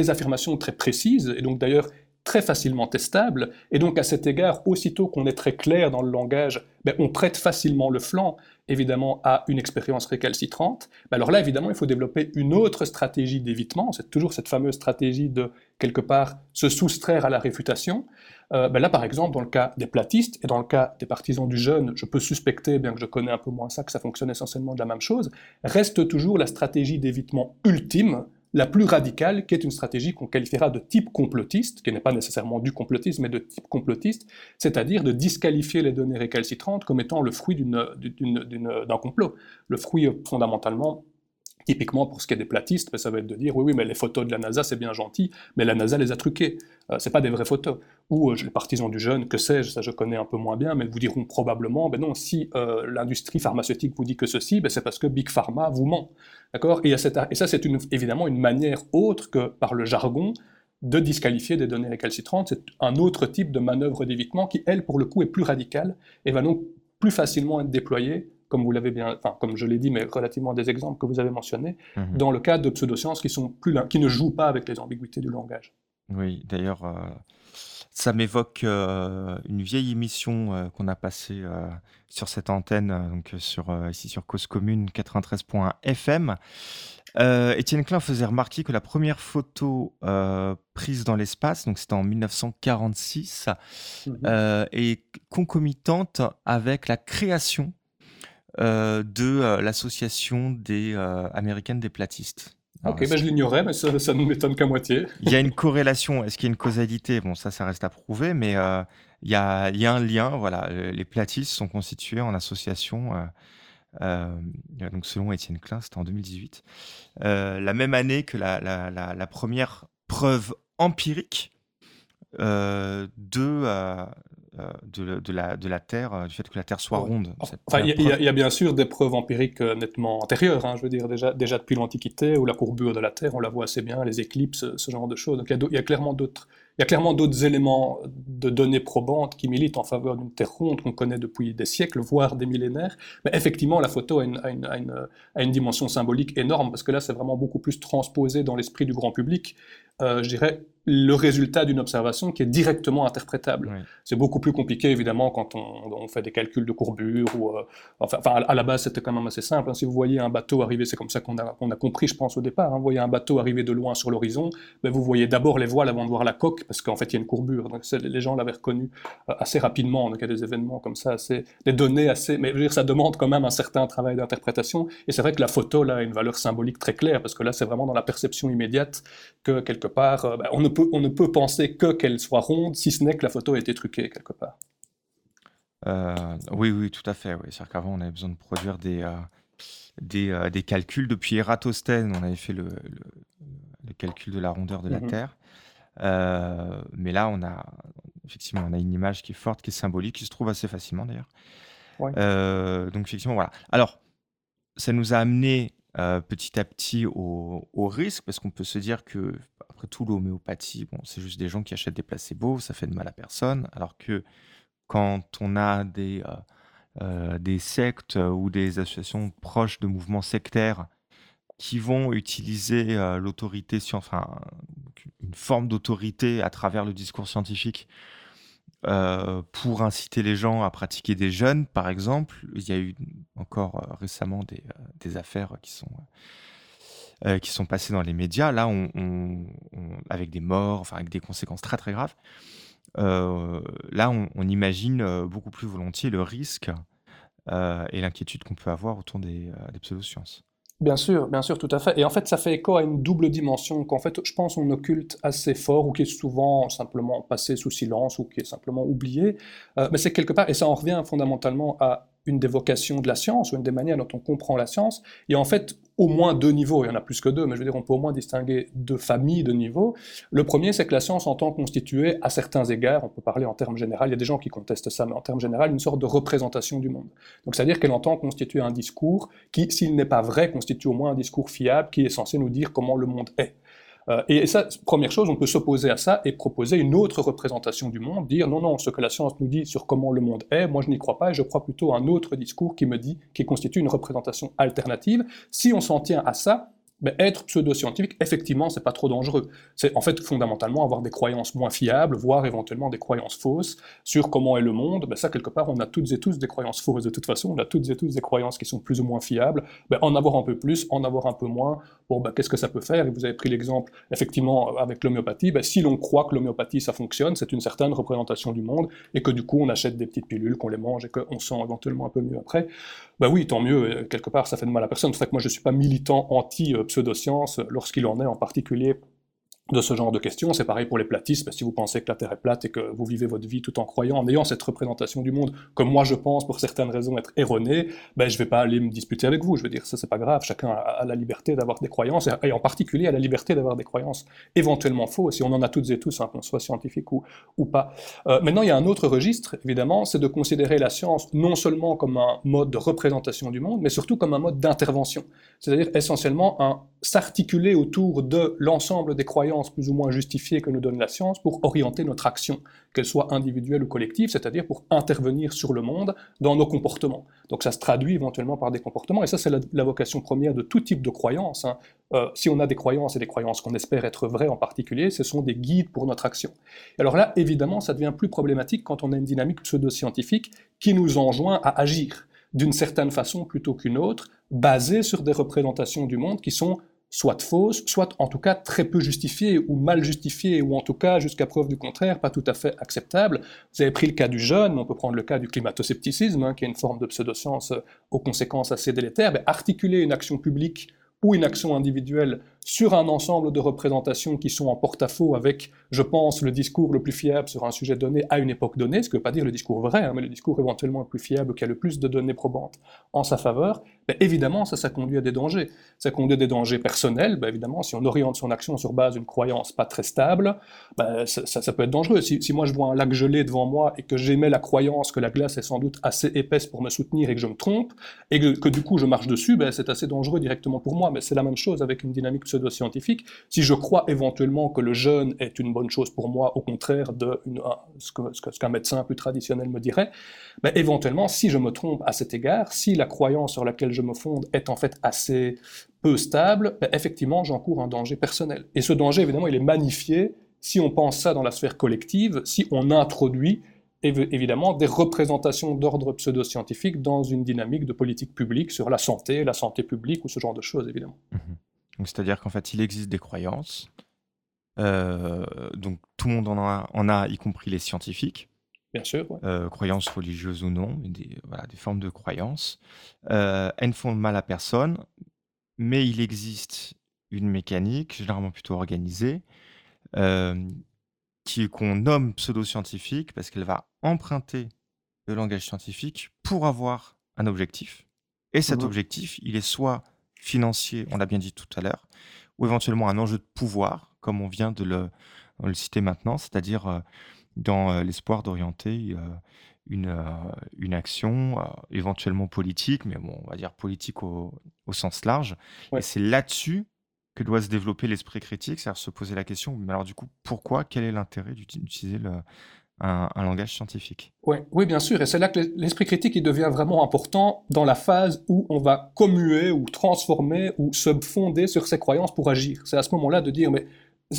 Des affirmations très précises et donc d'ailleurs très facilement testables. Et donc à cet égard, aussitôt qu'on est très clair dans le langage, ben, on prête facilement le flanc évidemment à une expérience récalcitrante. Alors là, évidemment, il faut développer une autre stratégie d'évitement. C'est toujours cette fameuse stratégie de quelque part se soustraire à la réfutation. Euh, ben là, par exemple, dans le cas des platistes et dans le cas des partisans du jeune, je peux suspecter, bien que je connais un peu moins ça, que ça fonctionne essentiellement de la même chose, reste toujours la stratégie d'évitement ultime, la plus radicale, qui est une stratégie qu'on qualifiera de type complotiste, qui n'est pas nécessairement du complotisme, mais de type complotiste, c'est-à-dire de disqualifier les données récalcitrantes comme étant le fruit d'un complot. Le fruit, euh, fondamentalement, Typiquement, pour ce qui est des platistes, ben, ça va être de dire oui, oui, mais les photos de la NASA, c'est bien gentil, mais la NASA les a truquées. Euh, c'est pas des vraies photos. Ou euh, les partisans du jeune, que sais-je, ça je connais un peu moins bien, mais ils vous diront probablement, ben non, si euh, l'industrie pharmaceutique vous dit que ceci, ben c'est parce que Big Pharma vous ment. D'accord? Et, ça, c'est évidemment une manière autre que par le jargon de disqualifier des données récalcitrantes. C'est un autre type de manœuvre d'évitement qui, elle, pour le coup, est plus radicale et va donc plus facilement être déployée comme vous l'avez bien, enfin, comme je l'ai dit, mais relativement à des exemples que vous avez mentionnés, Mhm. dans le cas de pseudosciences qui, sont plus, qui ne jouent pas avec les ambiguïtés du langage. Oui, d'ailleurs, euh, ça m'évoque euh, une vieille émission euh, qu'on a passée sur cette antenne, donc sur, ici sur Cause Commune 93.1 FM. Euh, Étienne Klein faisait remarquer que la première photo prise dans l'espace, donc c'était en 1946, Mhm. est concomitante avec la création euh, de euh, l'association des euh, américaines des platistes. Alors, ok, ben, je l'ignorais, mais ça, ça ne m'étonne qu'à moitié. il y a une corrélation. Est-ce qu'il y a une causalité? Bon, ça, ça reste à prouver, mais il y, a, il y a un lien. Voilà, les platistes sont constitués en association. euh, donc, selon Étienne Klein, c'était en 2018, Euh, la même année que la, la- la- la première preuve empirique euh, de, de, de la, de la Terre, euh, du fait que la Terre soit ronde. Enfin, il y, a- y bien sûr des preuves empiriques euh, nettement antérieures, hein, je veux dire, déjà, déjà depuis l'Antiquité, où la courbure de la Terre, on la voit assez bien, les éclipses, ce genre de choses. Donc il y a, y clairement d'autres. Il y a clairement d'autres éléments de données probantes qui militent en faveur d'une Terre ronde qu'on connaît depuis des siècles, voire des millénaires. Mais effectivement, la photo a une, a une- a une- a une dimension symbolique énorme, parce que là, c'est vraiment beaucoup plus transposé dans l'esprit du grand public. Euh, je dirais le résultat d'une observation qui est directement interprétable. Oui. C'est beaucoup plus compliqué, évidemment, quand on, on fait des calculs de courbure. Ou, euh, enfin, à la base, c'était quand même assez simple. hein. Si vous voyez un bateau arriver, c'est comme ça qu'on a, compris, je pense, au départ. hein. Vous voyez un bateau arriver de loin sur l'horizon, ben, vous voyez d'abord les voiles avant de voir la coque, parce qu'en fait, il y a une courbure. Donc, les gens l'avaient reconnu euh, assez rapidement. Donc, il y a des événements comme ça, assez, des données assez. Mais je veux dire, ça demande quand même un certain travail d'interprétation. Et c'est vrai que la photo, là, a une valeur symbolique très claire, parce que là, c'est vraiment dans la perception immédiate que, quelque part, euh, ben, on, ne peut, on ne peut penser que qu'elle soit ronde, si ce n'est que la photo a été truquée, quelque part. Euh, oui, oui, tout à fait. Oui. C'est-à-dire qu'avant, on avait besoin de produire des, euh, des, euh, des calculs. Depuis Eratosthène, on avait fait le, le- le calcul de la rondeur de la Mhm. Terre. Mais là, on a effectivement on a une image qui est forte, qui est symbolique, qui se trouve assez facilement d'ailleurs. Ouais. Donc effectivement, voilà. Alors, ça nous a amené euh, petit à petit au, risque, parce qu'on peut se dire que, après tout, l'homéopathie, bon, c'est juste des gens qui achètent des placebos, ça fait de mal à personne, alors que quand on a des, euh, des sectes ou des associations proches de mouvements sectaires qui vont utiliser l'autorité, enfin, une forme d'autorité à travers le discours scientifique pour inciter les gens à pratiquer des jeûnes, par exemple. Il y a eu encore récemment des, affaires qui sont, qui sont passées dans les médias, là, avec des morts, enfin, avec des conséquences très très graves. là, on, imagine beaucoup plus volontiers le risque et l'inquiétude qu'on peut avoir autour des pseudosciences. Bien sûr, bien sûr, tout à fait. Et en fait, ça fait écho à une double dimension qu'en fait, je pense, on occulte assez fort ou qui est souvent simplement passé sous silence ou qui est simplement oublié. Euh, mais c'est quelque part, et ça en revient fondamentalement à une des vocations de la science ou une des manières dont on comprend la science. Et en fait, au moins deux niveaux, il y en a plus que deux, mais je veux dire, on peut au moins distinguer deux familles de niveaux. Le premier, c'est que la science entend constituer, à certains égards, on peut parler en termes généraux, il y a des gens qui contestent ça, mais en termes généraux, une sorte de représentation du monde. Donc, c'est-à-dire qu'elle entend constituer un discours qui, s'il n'est pas vrai, constitue au moins un discours fiable qui est censé nous dire comment le monde est. Euh, et ça, première chose, on peut s'opposer à ça et proposer une autre représentation du monde, dire non, non, ce que la science nous dit sur comment le monde est, moi je n'y crois pas je crois plutôt à un autre discours qui me dit, qui constitue une représentation alternative. Si on s'en tient à ça, ben, être pseudo-scientifique, effectivement, c'est pas trop dangereux. C'est en fait fondamentalement avoir des croyances moins fiables, voire éventuellement des croyances fausses sur comment est le monde. Ben, ça, quelque part, on a toutes et tous des croyances fausses de toute façon. On a toutes et tous des croyances qui sont plus ou moins fiables. Ben, en avoir un peu plus, en avoir un peu moins. Bon, ben, qu'est-ce que ça peut faire? Et vous avez pris l'exemple, effectivement, avec l'homéopathie. Ben, si l'on croit que l'homéopathie ça fonctionne, c'est une certaine représentation du monde, et que du coup, on achète des petites pilules, qu'on les mange et qu'on sent éventuellement un peu mieux après. Ben oui, tant mieux. Quelque part, ça fait de mal à personne. C'est vrai que moi, je suis pas militant anti euh, pseudosciences lorsqu'il en est en particulier de ce genre de questions. C'est pareil pour les platistes, si vous pensez que la Terre est plate et que vous vivez votre vie tout en croyant, en ayant cette représentation du monde, comme moi je pense pour certaines raisons être erronée, ben je vais pas aller me disputer avec vous. Je veux dire, ça c'est pas grave, chacun a, la liberté d'avoir des croyances, et, en particulier a la liberté d'avoir des croyances éventuellement fausses, si on en a toutes et tous, hein, qu'on soit scientifique ou, ou pas. Euh, maintenant, il y a un autre registre, évidemment, c'est de considérer la science non seulement comme un mode de représentation du monde, mais surtout comme un mode d'intervention. C'est-à-dire essentiellement s'articuler autour de l'ensemble des croyances plus ou moins justifiées que nous donne la science pour orienter notre action, qu'elle soit individuelle ou collective, c'est-à-dire pour intervenir sur le monde dans nos comportements. Donc ça se traduit éventuellement par des comportements, et ça c'est la, vocation première de tout type de croyances. Hein. Euh, si on a des croyances et des croyances qu'on espère être vraies en particulier, ce sont des guides pour notre action. alors là, évidemment, ça devient plus problématique quand on a une dynamique pseudo-scientifique qui nous enjoint à agir d'une certaine façon plutôt qu'une autre, basée sur des représentations du monde qui sont soit fausses, soit en tout cas très peu justifiées ou mal justifiées, ou en tout cas, jusqu'à preuve du contraire, pas tout à fait acceptables. Vous avez pris le cas du jeûne, on peut prendre le cas du climato-scepticisme, hein, qui est une forme de pseudoscience euh, aux conséquences assez délétères. Mais articuler une action publique ou une action individuelle sur un ensemble de représentations qui sont en porte-à-faux avec, je pense, le discours le plus fiable sur un sujet donné à une époque donnée, ce qui ne veut pas dire le discours vrai, hein, mais le discours éventuellement le plus fiable qui a le plus de données probantes en sa faveur, ben, évidemment, ça, ça conduit à des dangers. Ça conduit à des dangers personnels, ben, évidemment, si on oriente son action sur base d'une croyance pas très stable, ben, ça, peut être dangereux. Si, moi je vois un lac gelé devant moi et que j'émets la croyance que la glace est sans doute assez épaisse pour me soutenir et que je me trompe, et que, du coup je marche dessus, c'est assez dangereux directement pour moi. Mais c'est la même chose avec une dynamique pseudo-scientifique. Si je crois éventuellement que le jeûne est une bonne chose pour moi, au contraire de ce qu'un médecin plus traditionnel me dirait, éventuellement, si je me trompe à cet égard, si la croyance sur laquelle je me fonde est en fait assez peu stable, ben, effectivement, j'encours un danger personnel. Et ce danger, évidemment, il est magnifié si on pense ça dans la sphère collective, si on introduit évidemment des représentations d'ordre pseudo-scientifique dans une dynamique de politique publique sur la santé, la santé publique ou ce genre de choses, évidemment. Mhm. C'est-à-dire qu'en fait, il existe des croyances, euh, donc tout le monde en a, en a, y compris les scientifiques. Bien sûr. Euh, croyances religieuses ou non, des, voilà, des formes de croyances. Euh, elles ne font mal à personne, mais il existe une mécanique, généralement plutôt organisée, qu'on nomme pseudo-scientifique parce qu'elle va emprunter le langage scientifique pour avoir un objectif. Et cet mmh objectif, il est soit financier, on l'a bien dit tout à l'heure, ou éventuellement un enjeu de pouvoir, comme on vient de le, le citer maintenant, c'est-à-dire euh, dans euh, l'espoir d'orienter euh, une, une action éventuellement politique, mais bon, on va dire politique au, au sens large. Et c'est là-dessus que doit se développer l'esprit critique, c'est-à-dire se poser la question, mais alors du coup, pourquoi, quel est l'intérêt d'utiliser un, langage scientifique. Oui, oui, bien sûr. Et c'est là que l'esprit critique devient vraiment important dans la phase où on va commuer ou transformer ou se fonder sur ses croyances pour agir. C'est à ce moment-là de dire, mais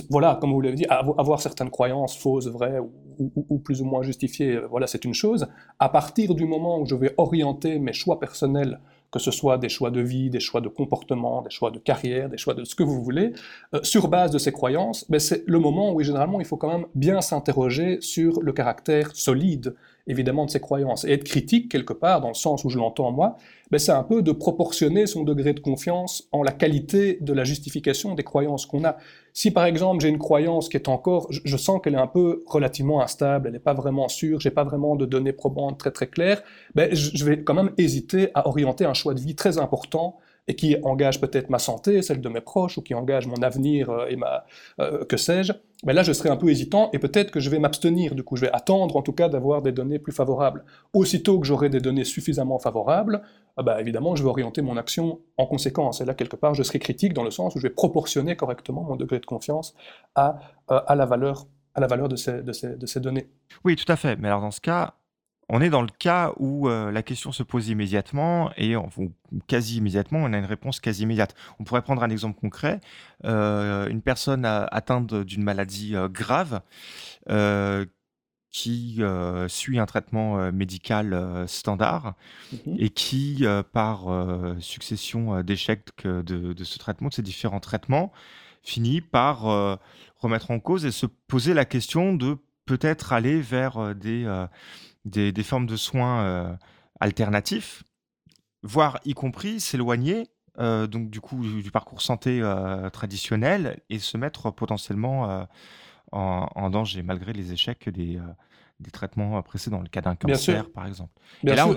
voilà, comme vous l'avez dit, avoir certaines croyances fausses, vraies ou, plus ou moins justifiées, voilà, c'est une chose. À partir du moment où je vais orienter mes choix personnels que ce soit des choix de vie, des choix de comportement, des choix de carrière, des choix de ce que vous voulez, euh, sur base de ces croyances, ben c'est le moment où généralement il faut quand même bien s'interroger sur le caractère solide évidemment de ces croyances. Et être critique quelque part, dans le sens où je l'entends moi, ben c'est un peu de proportionner son degré de confiance en la qualité de la justification des croyances qu'on a. Si par exemple j'ai une croyance qui est encore, je, sens qu'elle est un peu relativement instable, elle n'est pas vraiment sûre, j'ai pas vraiment de données probantes très très claires, ben je vais quand même hésiter à orienter un choix de vie très important et qui engage peut-être ma santé, celle de mes proches, ou qui engage mon avenir euh, et ma euh, que sais-je, mais là je serai un peu hésitant et peut-être que je vais m'abstenir. Du coup, je vais attendre en tout cas d'avoir des données plus favorables. Aussitôt que j'aurai des données suffisamment favorables, ah bah, évidemment, je vais orienter mon action en conséquence. Et là, quelque part, je serai critique dans le sens où je vais proportionner correctement mon degré de confiance à, euh, à la valeur à la valeur de ces, de, ces, de ces données. Oui, tout à fait. Mais alors dans ce cas, on est dans le cas où euh, la question se pose immédiatement et quasi immédiatement, on a une réponse quasi immédiate. On pourrait prendre un exemple concret. Euh, une personne atteinte d'une maladie euh, grave qui suit un traitement médical standard mmh et qui, par succession d'échecs de, de, ce traitement, de ces différents traitements, finit par remettre en cause et se poser la question de peut-être aller vers des des, formes de soins euh, alternatifs, voire y compris s'éloigner euh, donc du coup du parcours santé euh, traditionnel et se mettre potentiellement en, danger malgré les échecs des, des traitements précédents, le cas d'un cancer par exemple. Bien sûr,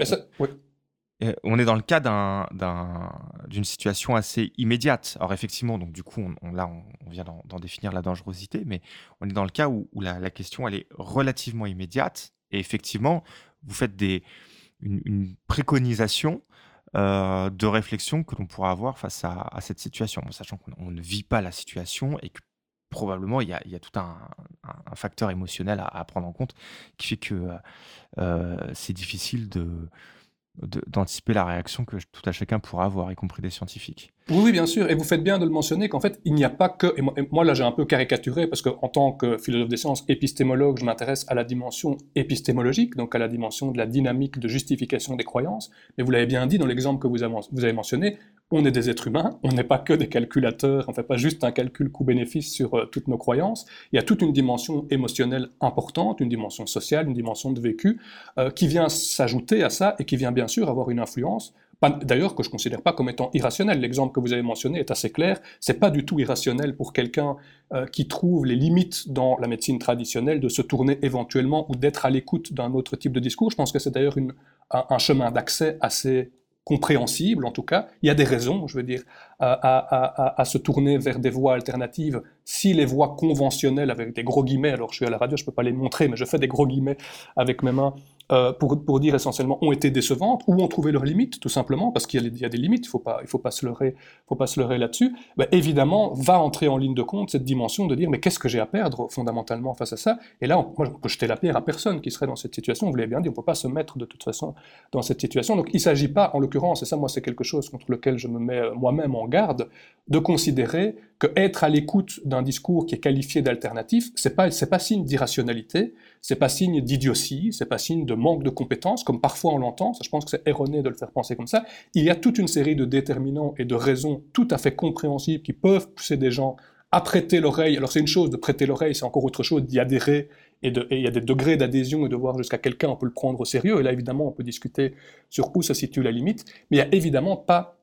on, on est dans le cas d'une situation assez immédiate. Alors effectivement, donc du coup, on, là, on, vient d'en définir la dangerosité, mais on est dans le cas où, la, la, question elle est relativement immédiate et effectivement, vous faites une, préconisation euh, de réflexion que l'on pourra avoir face à, cette situation, sachant qu'on ne vit pas la situation et que probablement il y a, tout un, facteur émotionnel à, prendre en compte qui fait que euh, c'est difficile de, d'anticiper la réaction que tout à chacun pourra avoir, y compris des scientifiques. Oui, bien sûr, et vous faites bien de le mentionner qu'en fait, il n'y a pas que, et moi, là j'ai un peu caricaturé, parce qu'en tant que philosophe des sciences, épistémologue, je m'intéresse à la dimension épistémologique, donc à la dimension de la dynamique de justification des croyances, mais vous l'avez bien dit dans l'exemple que vous avez mentionné, on est des êtres humains, on n'est pas que des calculateurs, on ne fait pas juste un calcul coût-bénéfice sur euh, toutes nos croyances, il y a toute une dimension émotionnelle importante, une dimension sociale, une dimension de vécu, euh, qui vient s'ajouter à ça et qui vient bien sûr avoir une influence D'ailleurs, que je ne considère pas comme étant irrationnel. L'exemple que vous avez mentionné est assez clair. C'est pas du tout irrationnel pour quelqu'un euh, qui trouve les limites dans la médecine traditionnelle de se tourner éventuellement ou d'être à l'écoute d'un autre type de discours. Je pense que c'est d'ailleurs un, chemin d'accès assez compréhensible en tout cas. Il y a des raisons, je veux dire, à, se tourner vers des voies alternatives si les voies conventionnelles, avec des gros guillemets, alors je suis à la radio, je ne peux pas les montrer, mais je fais des gros guillemets avec mes mains, euh, pour, dire essentiellement ont été décevantes ou ont trouvé leurs limites, tout simplement, parce qu'il y, a des limites, il ne faut pas, se leurrer, leurrer là-dessus, ben, évidemment, va entrer en ligne de compte cette dimension de dire mais qu'est-ce que j'ai à perdre fondamentalement face à ça? Et là, on, moi, on peut jeter la pierre à personne qui serait dans cette situation, vous l'avez bien dit, on ne peut pas se mettre de toute façon dans cette situation. Donc il ne s'agit pas, en l'occurrence, et ça moi c'est quelque chose contre lequel je me mets euh, moi-même en garde, de considérer que être à l'écoute d'un discours qui est qualifié d'alternatif, pas c'est pas signe d'irrationalité, c'est pas signe d'idiotie, c'est pas signe de manque de compétences comme parfois on l'entend. Je pense que c'est erroné de le faire penser comme ça. Il y a toute une série de déterminants et de raisons tout à fait compréhensibles qui peuvent pousser des gens à prêter l'oreille. Alors c'est une chose de prêter l'oreille, c'est encore autre chose d'y adhérer et, il y a des degrés d'adhésion et de voir jusqu'à quelqu'un on peut le prendre au sérieux. Et là évidemment on peut discuter sur où se situe la limite, mais il n'y a évidemment pas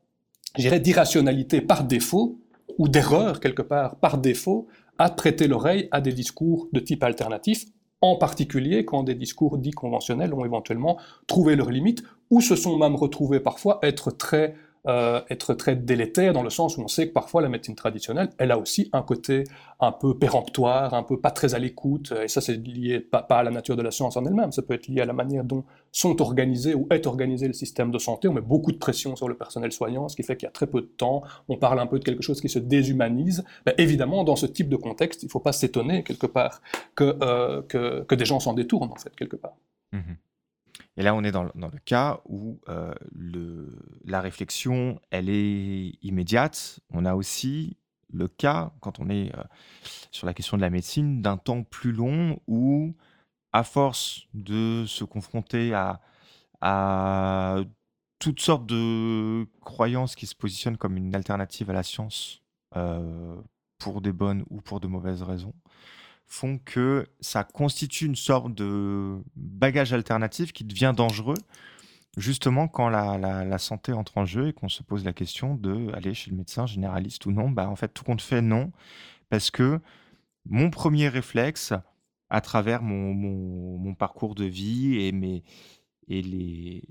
j'irais, d'irrationalité par défaut, ou d'erreur quelque part par défaut, à prêter l'oreille à des discours de type alternatif, en particulier quand des discours dits conventionnels ont éventuellement trouvé leurs limites, ou se sont même retrouvés parfois être très euh, être très délétère dans le sens où on sait que parfois la médecine traditionnelle, elle a aussi un côté un peu péremptoire, un peu pas très à l'écoute, et ça c'est lié pas, à la nature de la science en elle-même, ça peut être lié à la manière dont sont organisés ou est organisé le système de santé, on met beaucoup de pression sur le personnel soignant, ce qui fait qu'il y a très peu de temps, on parle un peu de quelque chose qui se déshumanise, ben, évidemment dans ce type de contexte, il ne faut pas s'étonner quelque part que, euh, que, que, des gens s'en détournent en fait quelque part. Mmh et là, on est dans, le cas où euh, la réflexion, elle est immédiate. On a aussi le cas, quand on est euh, sur la question de la médecine, d'un temps plus long où, à force de se confronter à, à toutes sortes de croyances qui se positionnent comme une alternative à la science, euh, pour des bonnes ou pour de mauvaises raisons, font que ça constitue une sorte de bagage alternatif qui devient dangereux, justement quand la, la, santé entre en jeu et qu'on se pose la question de aller chez le médecin généraliste ou non. Bah, en fait, tout compte fait, non. Parce que mon premier réflexe, à travers mon, mon, parcours de vie et, mes, et, les,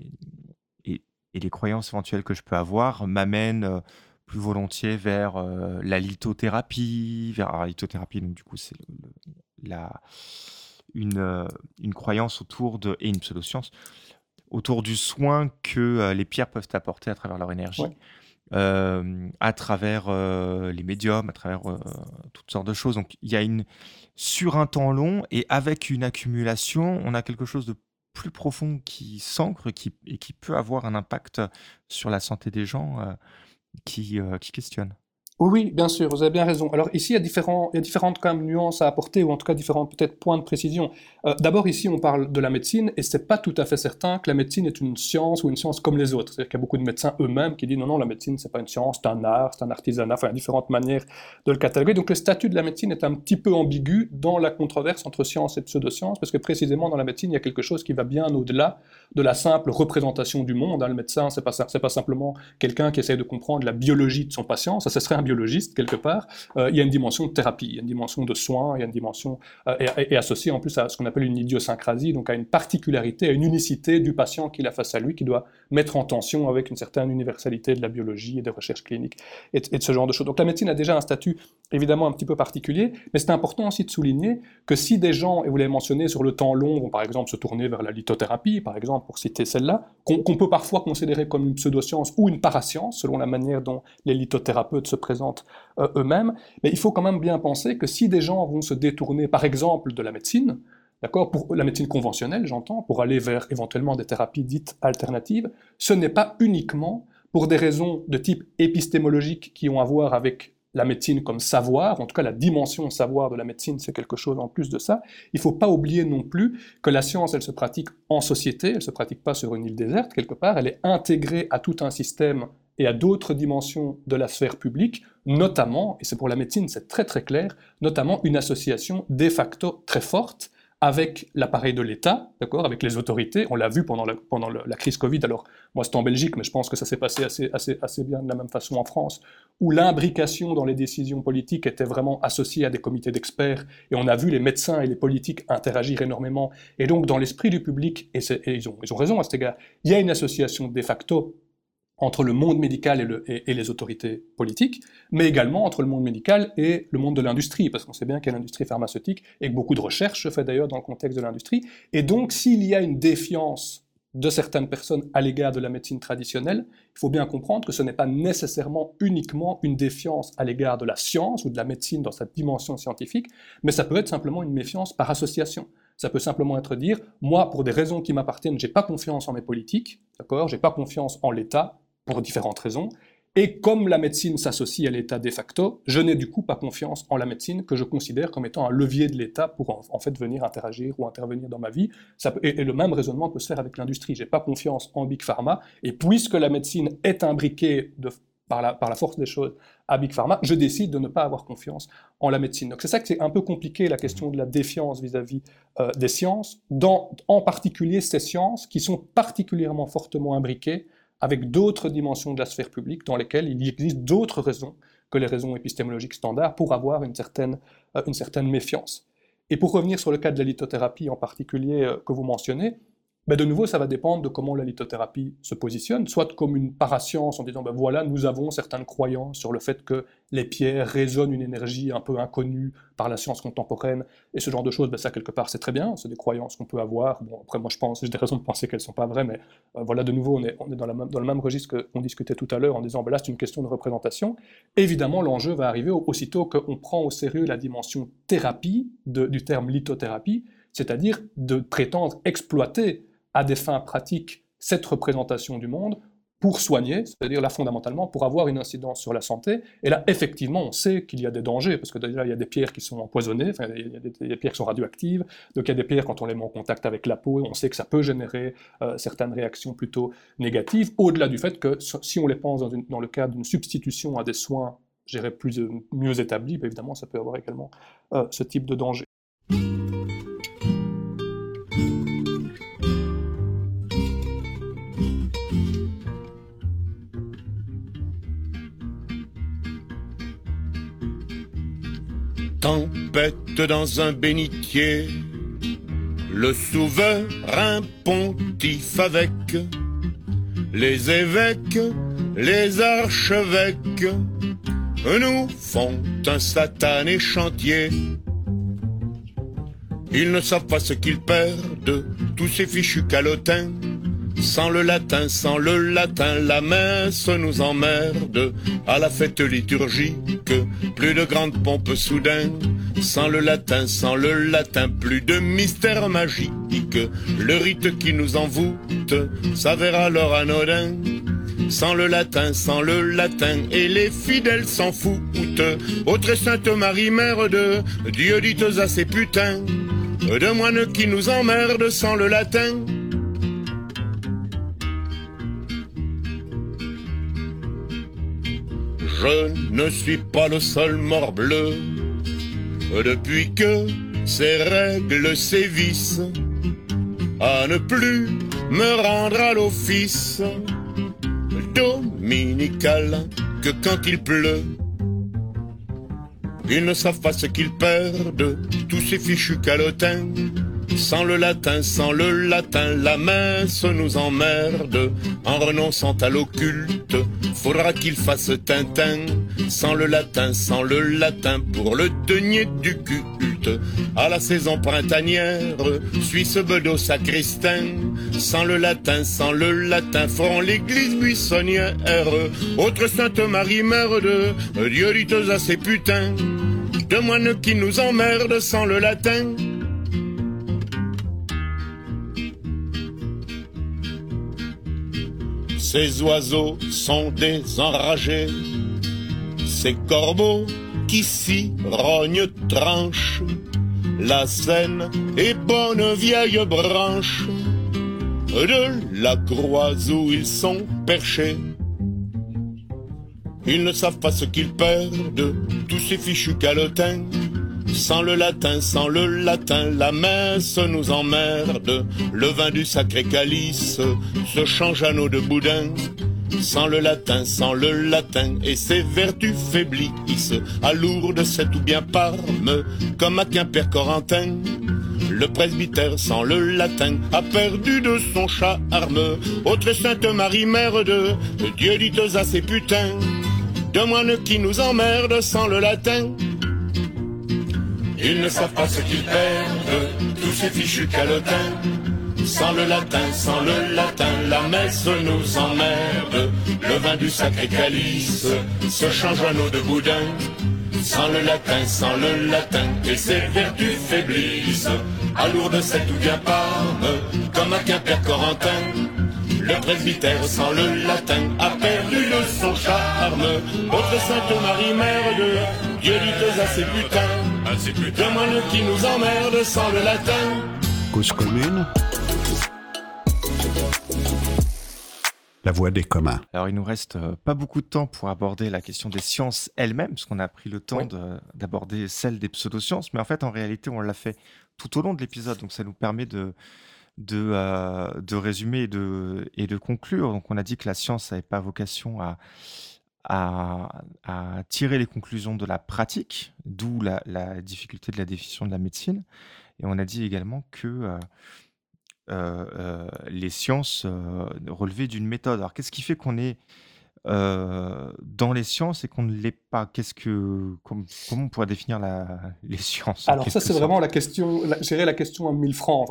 et, les croyances éventuelles que je peux avoir, m'amène euh, plus volontiers vers euh, la lithothérapie, vers la lithothérapie, donc du coup c'est la, une, euh, une croyance autour de, et une pseudo-science, autour du soin que euh, les pierres peuvent apporter à travers leur énergie, à travers les médiums, à travers toutes sortes de choses. Donc il y a une, sur un temps long et avec une accumulation, on a quelque chose de plus profond qui s'ancre qui, et qui peut avoir un impact sur la santé des gens qui, euh, qui questionne. Oui, bien sûr, vous avez bien raison. Alors ici, il y a, différentes nuances à apporter, ou en tout cas différents peut-être points de précision. Euh, d'abord, ici, on parle de la médecine, et c'est pas tout à fait certain que la médecine est une science ou une science comme les autres. C'est-à-dire qu'il y a beaucoup de médecins eux-mêmes qui disent non, non, la médecine, c'est pas une science, c'est un art, c'est un artisanat, enfin, il y a différentes manières de le cataloguer. Donc le statut de la médecine est un petit peu ambigu dans la controverse entre science et pseudo-science, parce que précisément dans la médecine, il y a quelque chose qui va bien au-delà de la simple représentation du monde. Hein. Le médecin, c'est pas, pas simplement quelqu'un qui essaie de comprendre la biologie de son patient, ça, ce serait un biologiste quelque part euh, il y a une dimension de thérapie, il y a une dimension de soins, il y a une dimension, euh, et, associée en plus à ce qu'on appelle une idiosyncrasie, donc à une particularité, à une unicité du patient qu'il a face à lui, qui doit mettre en tension avec une certaine universalité de la biologie et des recherches cliniques, et, de ce genre de choses. Donc la médecine a déjà un statut évidemment un petit peu particulier, mais c'est important aussi de souligner que si des gens, et vous l'avez mentionné, sur le temps long, vont par exemple se tourner vers la lithothérapie, par exemple, pour citer celle-là, qu'on peut parfois considérer comme une pseudoscience ou une parascience, selon la manière dont les lithothérapeutes se présentent euh, eux-mêmes, mais il faut quand même bien penser que si des gens vont se détourner, par exemple, de la médecine, d'accord, pour la médecine conventionnelle, j'entends, pour aller vers éventuellement des thérapies dites alternatives, ce n'est pas uniquement pour des raisons de type épistémologique qui ont à voir avec la médecine comme savoir, en tout cas la dimension savoir de la médecine, c'est quelque chose en plus de ça. Il ne faut pas oublier non plus que la science, elle se pratique en société, elle ne se pratique pas sur une île déserte quelque part, elle est intégrée à tout un système et à d'autres dimensions de la sphère publique, notamment, et c'est pour la médecine, c'est très très clair, notamment une association de facto très forte avec l'appareil de l'État, d'accord, avec les autorités. On l'a vu pendant, la, pendant la crise Covid. Alors, moi, c'est en Belgique, mais je pense que ça s'est passé assez, assez, assez bien de la même façon en France, où l'imbrication dans les décisions politiques était vraiment associée à des comités d'experts. Et on a vu les médecins et les politiques interagir énormément. Et donc, dans l'esprit du public, et, et ils, ont, ils ont raison à cet égard, il y a une association de facto entre le monde médical et, les autorités politiques, mais également entre le monde médical et le monde de l'industrie, parce qu'on sait bien qu'il y a l'industrie pharmaceutique et que beaucoup de recherches se fait d'ailleurs dans le contexte de l'industrie. Et donc, s'il y a une défiance de certaines personnes à l'égard de la médecine traditionnelle, il faut bien comprendre que ce n'est pas nécessairement uniquement une défiance à l'égard de la science ou de la médecine dans sa dimension scientifique, mais ça peut être simplement une méfiance par association. Ça peut simplement être dire, moi, pour des raisons qui m'appartiennent, j'ai pas confiance en mes politiques, d'accord, j'ai pas confiance en l'État, pour différentes raisons. Et comme la médecine s'associe à l'État de facto, je n'ai du coup pas confiance en la médecine que je considère comme étant un levier de l'État pour en, fait venir interagir ou intervenir dans ma vie. Et, le même raisonnement peut se faire avec l'industrie. J'ai pas confiance en Big Pharma et puisque la médecine est imbriquée par, la, par la force des choses à Big Pharma, je décide de ne pas avoir confiance en la médecine. Donc c'est ça que c'est un peu compliqué la question de la défiance vis-à-vis euh, des sciences, dans, en particulier ces sciences qui sont particulièrement fortement imbriquées avec d'autres dimensions de la sphère publique dans lesquelles il existe d'autres raisons que les raisons épistémologiques standards pour avoir une certaine, euh, méfiance. Et pour revenir sur le cas de la lithothérapie en particulier euh, que vous mentionnez, mais de nouveau, ça va dépendre de comment la lithothérapie se positionne, soit comme une parascience en disant, ben voilà, nous avons certaines croyances sur le fait que les pierres résonnent une énergie un peu inconnue par la science contemporaine, et ce genre de choses, ben ça quelque part c'est très bien, c'est des croyances qu'on peut avoir. Bon, après moi je pense, j'ai des raisons de penser qu'elles ne sont pas vraies, mais euh, voilà, de nouveau, on est, on est dans, la dans, le même registre qu'on discutait tout à l'heure en disant, ben là c'est une question de représentation. Évidemment, l'enjeu va arriver aussitôt qu'on prend au sérieux la dimension thérapie du terme lithothérapie, c'est-à-dire de prétendre exploiter à des fins pratiques cette représentation du monde pour soigner, c'est-à-dire là fondamentalement pour avoir une incidence sur la santé. Et là, effectivement, on sait qu'il y a des dangers, parce que déjà, il y a des pierres qui sont empoisonnées, enfin, il, y a des, pierres qui sont radioactives, donc il y a des pierres, quand on les met en contact avec la peau, on sait que ça peut générer euh, certaines réactions plutôt négatives, au-delà du fait que si on les pense dans, le cadre d'une substitution à des soins, je plus, euh, mieux établis, bah, évidemment, ça peut avoir également euh, ce type de danger. Tempête dans un bénitier, le souverain pontife avec les évêques, les archevêques, nous font un satané chantier. Ils ne savent pas ce qu'ils perdent, tous ces fichus calotins sans le latin, sans le latin, la messe nous emmerde. À la fête liturgique, plus de grandes pompes soudain. Sans le latin, sans le latin, plus de mystère magique. Le rite qui nous envoûte s'avère alors anodin. Sans le latin, sans le latin, et les fidèles s'en foutent. Autre Sainte Marie, mère de Dieu, dites à ces putains, de moines qui nous emmerdent sans le latin. Je ne suis pas le seul mort bleu depuis que ces règles sévissent à ne plus me rendre à l'office dominical que quand il pleut. Ils ne savent pas ce qu'ils perdent, tous ces fichus calotins sans le latin, sans le latin, la messe nous emmerde. En renonçant à l'occulte, faudra qu'il fasse Tintin. Sans le latin, sans le latin, pour le denier du culte. À la saison printanière, Suisse bedeau sacristain. Sans le latin, sans le latin, feront l'église buissonnière. Autre Sainte Marie, mère de Dieu dit à ces putains. De moines qui nous emmerdent sans le latin. Ces oiseaux sont des enragés, ces corbeaux qui s'y rognent tranchent. La Seine est bonne vieille branche de la croix où ils sont perchés. Ils ne savent pas ce qu'ils perdent, tous ces fichus calotins sans le latin, sans le latin, la messe nous emmerde. Le vin du sacré calice se change à nos de boudin. Sans le latin, sans le latin, et ses vertus faiblissent. À Lourdes, c'est ou bien Parme, comme à Quimper Corentin. Le presbytère sans le latin a perdu de son charme. Autre Sainte Marie, mère de Dieu dit à ses putains, de moines qui nous emmerdent sans le latin. Ils ne savent pas ce qu'ils perdent, tous ces fichus calotins. Sans le latin, sans le latin, la messe nous emmerde. Le vin du sacré calice se change en eau de boudin. Sans le latin, sans le latin, et ses vertus faiblissent. À Lourdes, c'est tout bien Parme, comme à Quimper Corentin. Le presbytère sans le latin a perdu son charme. Autre Sainte Marie, mère Dieu dit à ses putains. C'est plus moines qui nous emmerde sans le latin. Cause commune. La voix des communs. Alors, il nous reste euh, pas beaucoup de temps pour aborder la question des sciences elles-mêmes, parce qu'on a pris le temps d'aborder celle des pseudosciences, mais en fait, en réalité, on l'a fait tout au long de l'épisode, donc ça nous permet de, de, euh, de résumer et de, et de conclure. Donc, on a dit que la science n'avait pas vocation à, à, tirer les conclusions de la pratique, d'où la, difficulté de la définition de la médecine. Et on a dit également que euh, les sciences relevaient d'une méthode. Alors, qu'est-ce qui fait qu'on est dans les sciences et qu'on ne l'est pas Qu'est-ce que, comment on pourrait définir la, les sciences Alors ça, c'est vraiment la question, la, la question à 1000 francs,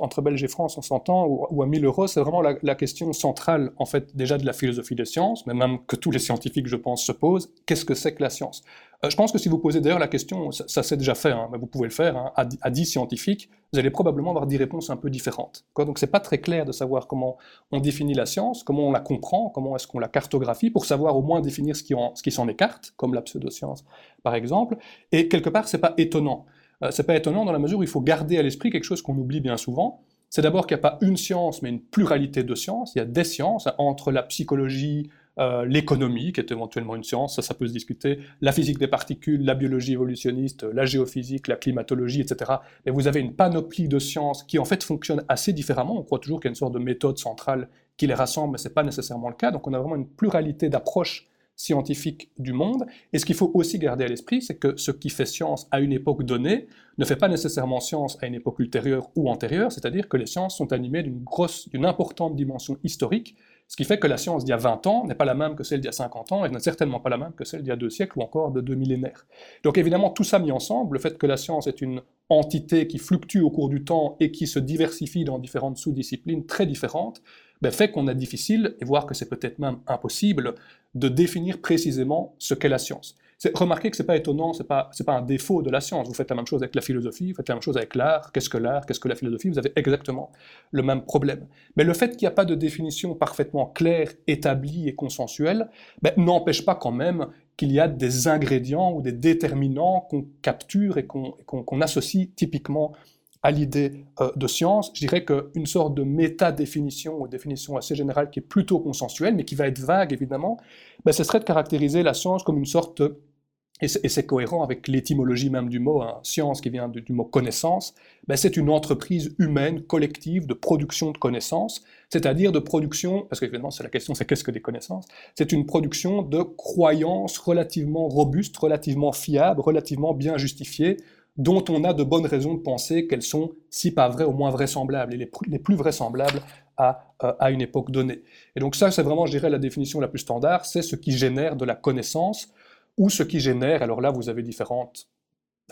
entre Belge et France, on s'entend, ou, à 1000 euros, c'est vraiment la, question centrale, en fait, déjà de la philosophie des sciences, mais même que tous les scientifiques, je pense, se posent. Qu'est-ce que c'est que la science? euh, je pense que si vous posez d'ailleurs la question, ça, s'est déjà fait, hein, mais vous pouvez le faire, hein, à, à, 10 scientifiques, vous allez probablement avoir 10 réponses un peu différentes. Donc c'est pas très clair de savoir comment on définit la science, comment on la comprend, comment est-ce qu'on la cartographie, pour savoir au moins définir ce qui, ce qui s'en écarte, comme la pseudoscience par exemple. Et quelque part, c'est pas étonnant. Euh, c'est pas étonnant dans la mesure où il faut garder à l'esprit quelque chose qu'on oublie bien souvent, c'est d'abord qu'il n'y a pas une science, mais une pluralité de sciences. Il y a des sciences, hein, entre la psychologie, euh, l'économie, qui est éventuellement une science, ça, ça peut se discuter, la physique des particules, la biologie évolutionniste, la géophysique, la climatologie, etc. Mais vous avez une panoplie de sciences qui en fait fonctionnent assez différemment. On croit toujours qu'il y a une sorte de méthode centrale qui les rassemble, mais ce n'est pas nécessairement le cas. Donc on a vraiment une pluralité d'approches scientifiques du monde. Et ce qu'il faut aussi garder à l'esprit, c'est que ce qui fait science à une époque donnée ne fait pas nécessairement science à une époque ultérieure ou antérieure, c'est-à-dire que les sciences sont animées d'une grosse, d'une importante dimension historique ce qui fait que la science d'il y a 20 ans n'est pas la même que celle d'il y a 50 ans, et n'est certainement pas la même que celle d'il y a deux siècles ou encore de deux millénaires. Donc évidemment, tout ça mis ensemble, le fait que la science est une entité qui fluctue au cours du temps et qui se diversifie dans différentes sous-disciplines très différentes, ben, fait qu'on a difficile, et voire que c'est peut-être même impossible, de définir précisément ce qu'est la science. Remarquez que ce n'est pas étonnant, ce n'est pas, pas un défaut de la science. Vous faites la même chose avec la philosophie, vous faites la même chose avec l'art. Qu'est-ce que l'art? Qu'est-ce que la philosophie? Vous avez exactement le même problème. Mais le fait qu'il n'y a pas de définition parfaitement claire, établie et consensuelle ben, n'empêche pas quand même qu'il y a des ingrédients ou des déterminants qu'on capture et qu'on associe typiquement à l'idée euh, de science. Je dirais qu'une sorte de méta-définition ou définition assez générale qui est plutôt consensuelle, mais qui va être vague évidemment, ben, ce serait de caractériser la science comme une sorte et c'est cohérent avec l'étymologie même du mot, hein, science qui vient du, mot connaissance, ben c'est une entreprise humaine, collective, de production de connaissances, c'est-à-dire de production, parce qu'évidemment c'est la question, c'est qu'est-ce que des connaissances? C'est une production de croyances relativement robustes, relativement fiables, relativement bien justifiées, dont on a de bonnes raisons de penser qu'elles sont, si pas vraies, au moins vraisemblables, et les, plus vraisemblables à, euh, à, une époque donnée. Et donc ça, c'est vraiment, je dirais, la définition la plus standard, c'est ce qui génère de la connaissance, ou ce qui génère, alors là, vous avez différentes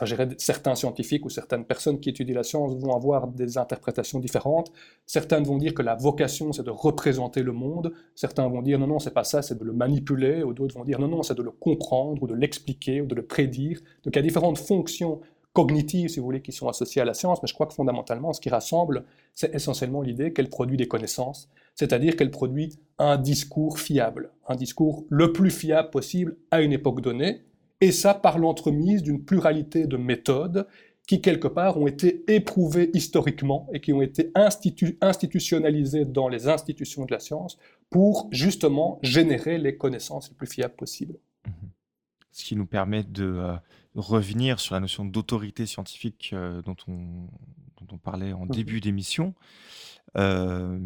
Enfin, certains scientifiques ou certaines personnes qui étudient la science vont avoir des interprétations différentes. Certaines vont dire que la vocation, c'est de représenter le monde. Certains vont dire non, non, c'est pas ça, c'est de le manipuler. Ou d'autres vont dire non, non, c'est de le comprendre ou de l'expliquer ou de le prédire. Donc il y a différentes fonctions cognitives, si vous voulez, qui sont associées à la science, mais je crois que fondamentalement, ce qui rassemble, c'est essentiellement l'idée qu'elle produit des connaissances, c'est-à-dire qu'elle produit un discours fiable, un discours le plus fiable possible à une époque donnée, et ça par l'entremise d'une pluralité de méthodes qui, quelque part, ont été éprouvées historiquement et qui ont été institutionnalisées dans les institutions de la science pour justement générer les connaissances les plus fiables possibles. Mhm. Ce qui nous permet de euh, revenir sur la notion d'autorité scientifique euh, dont, on, parlait en mhm. début d'émission. Euh,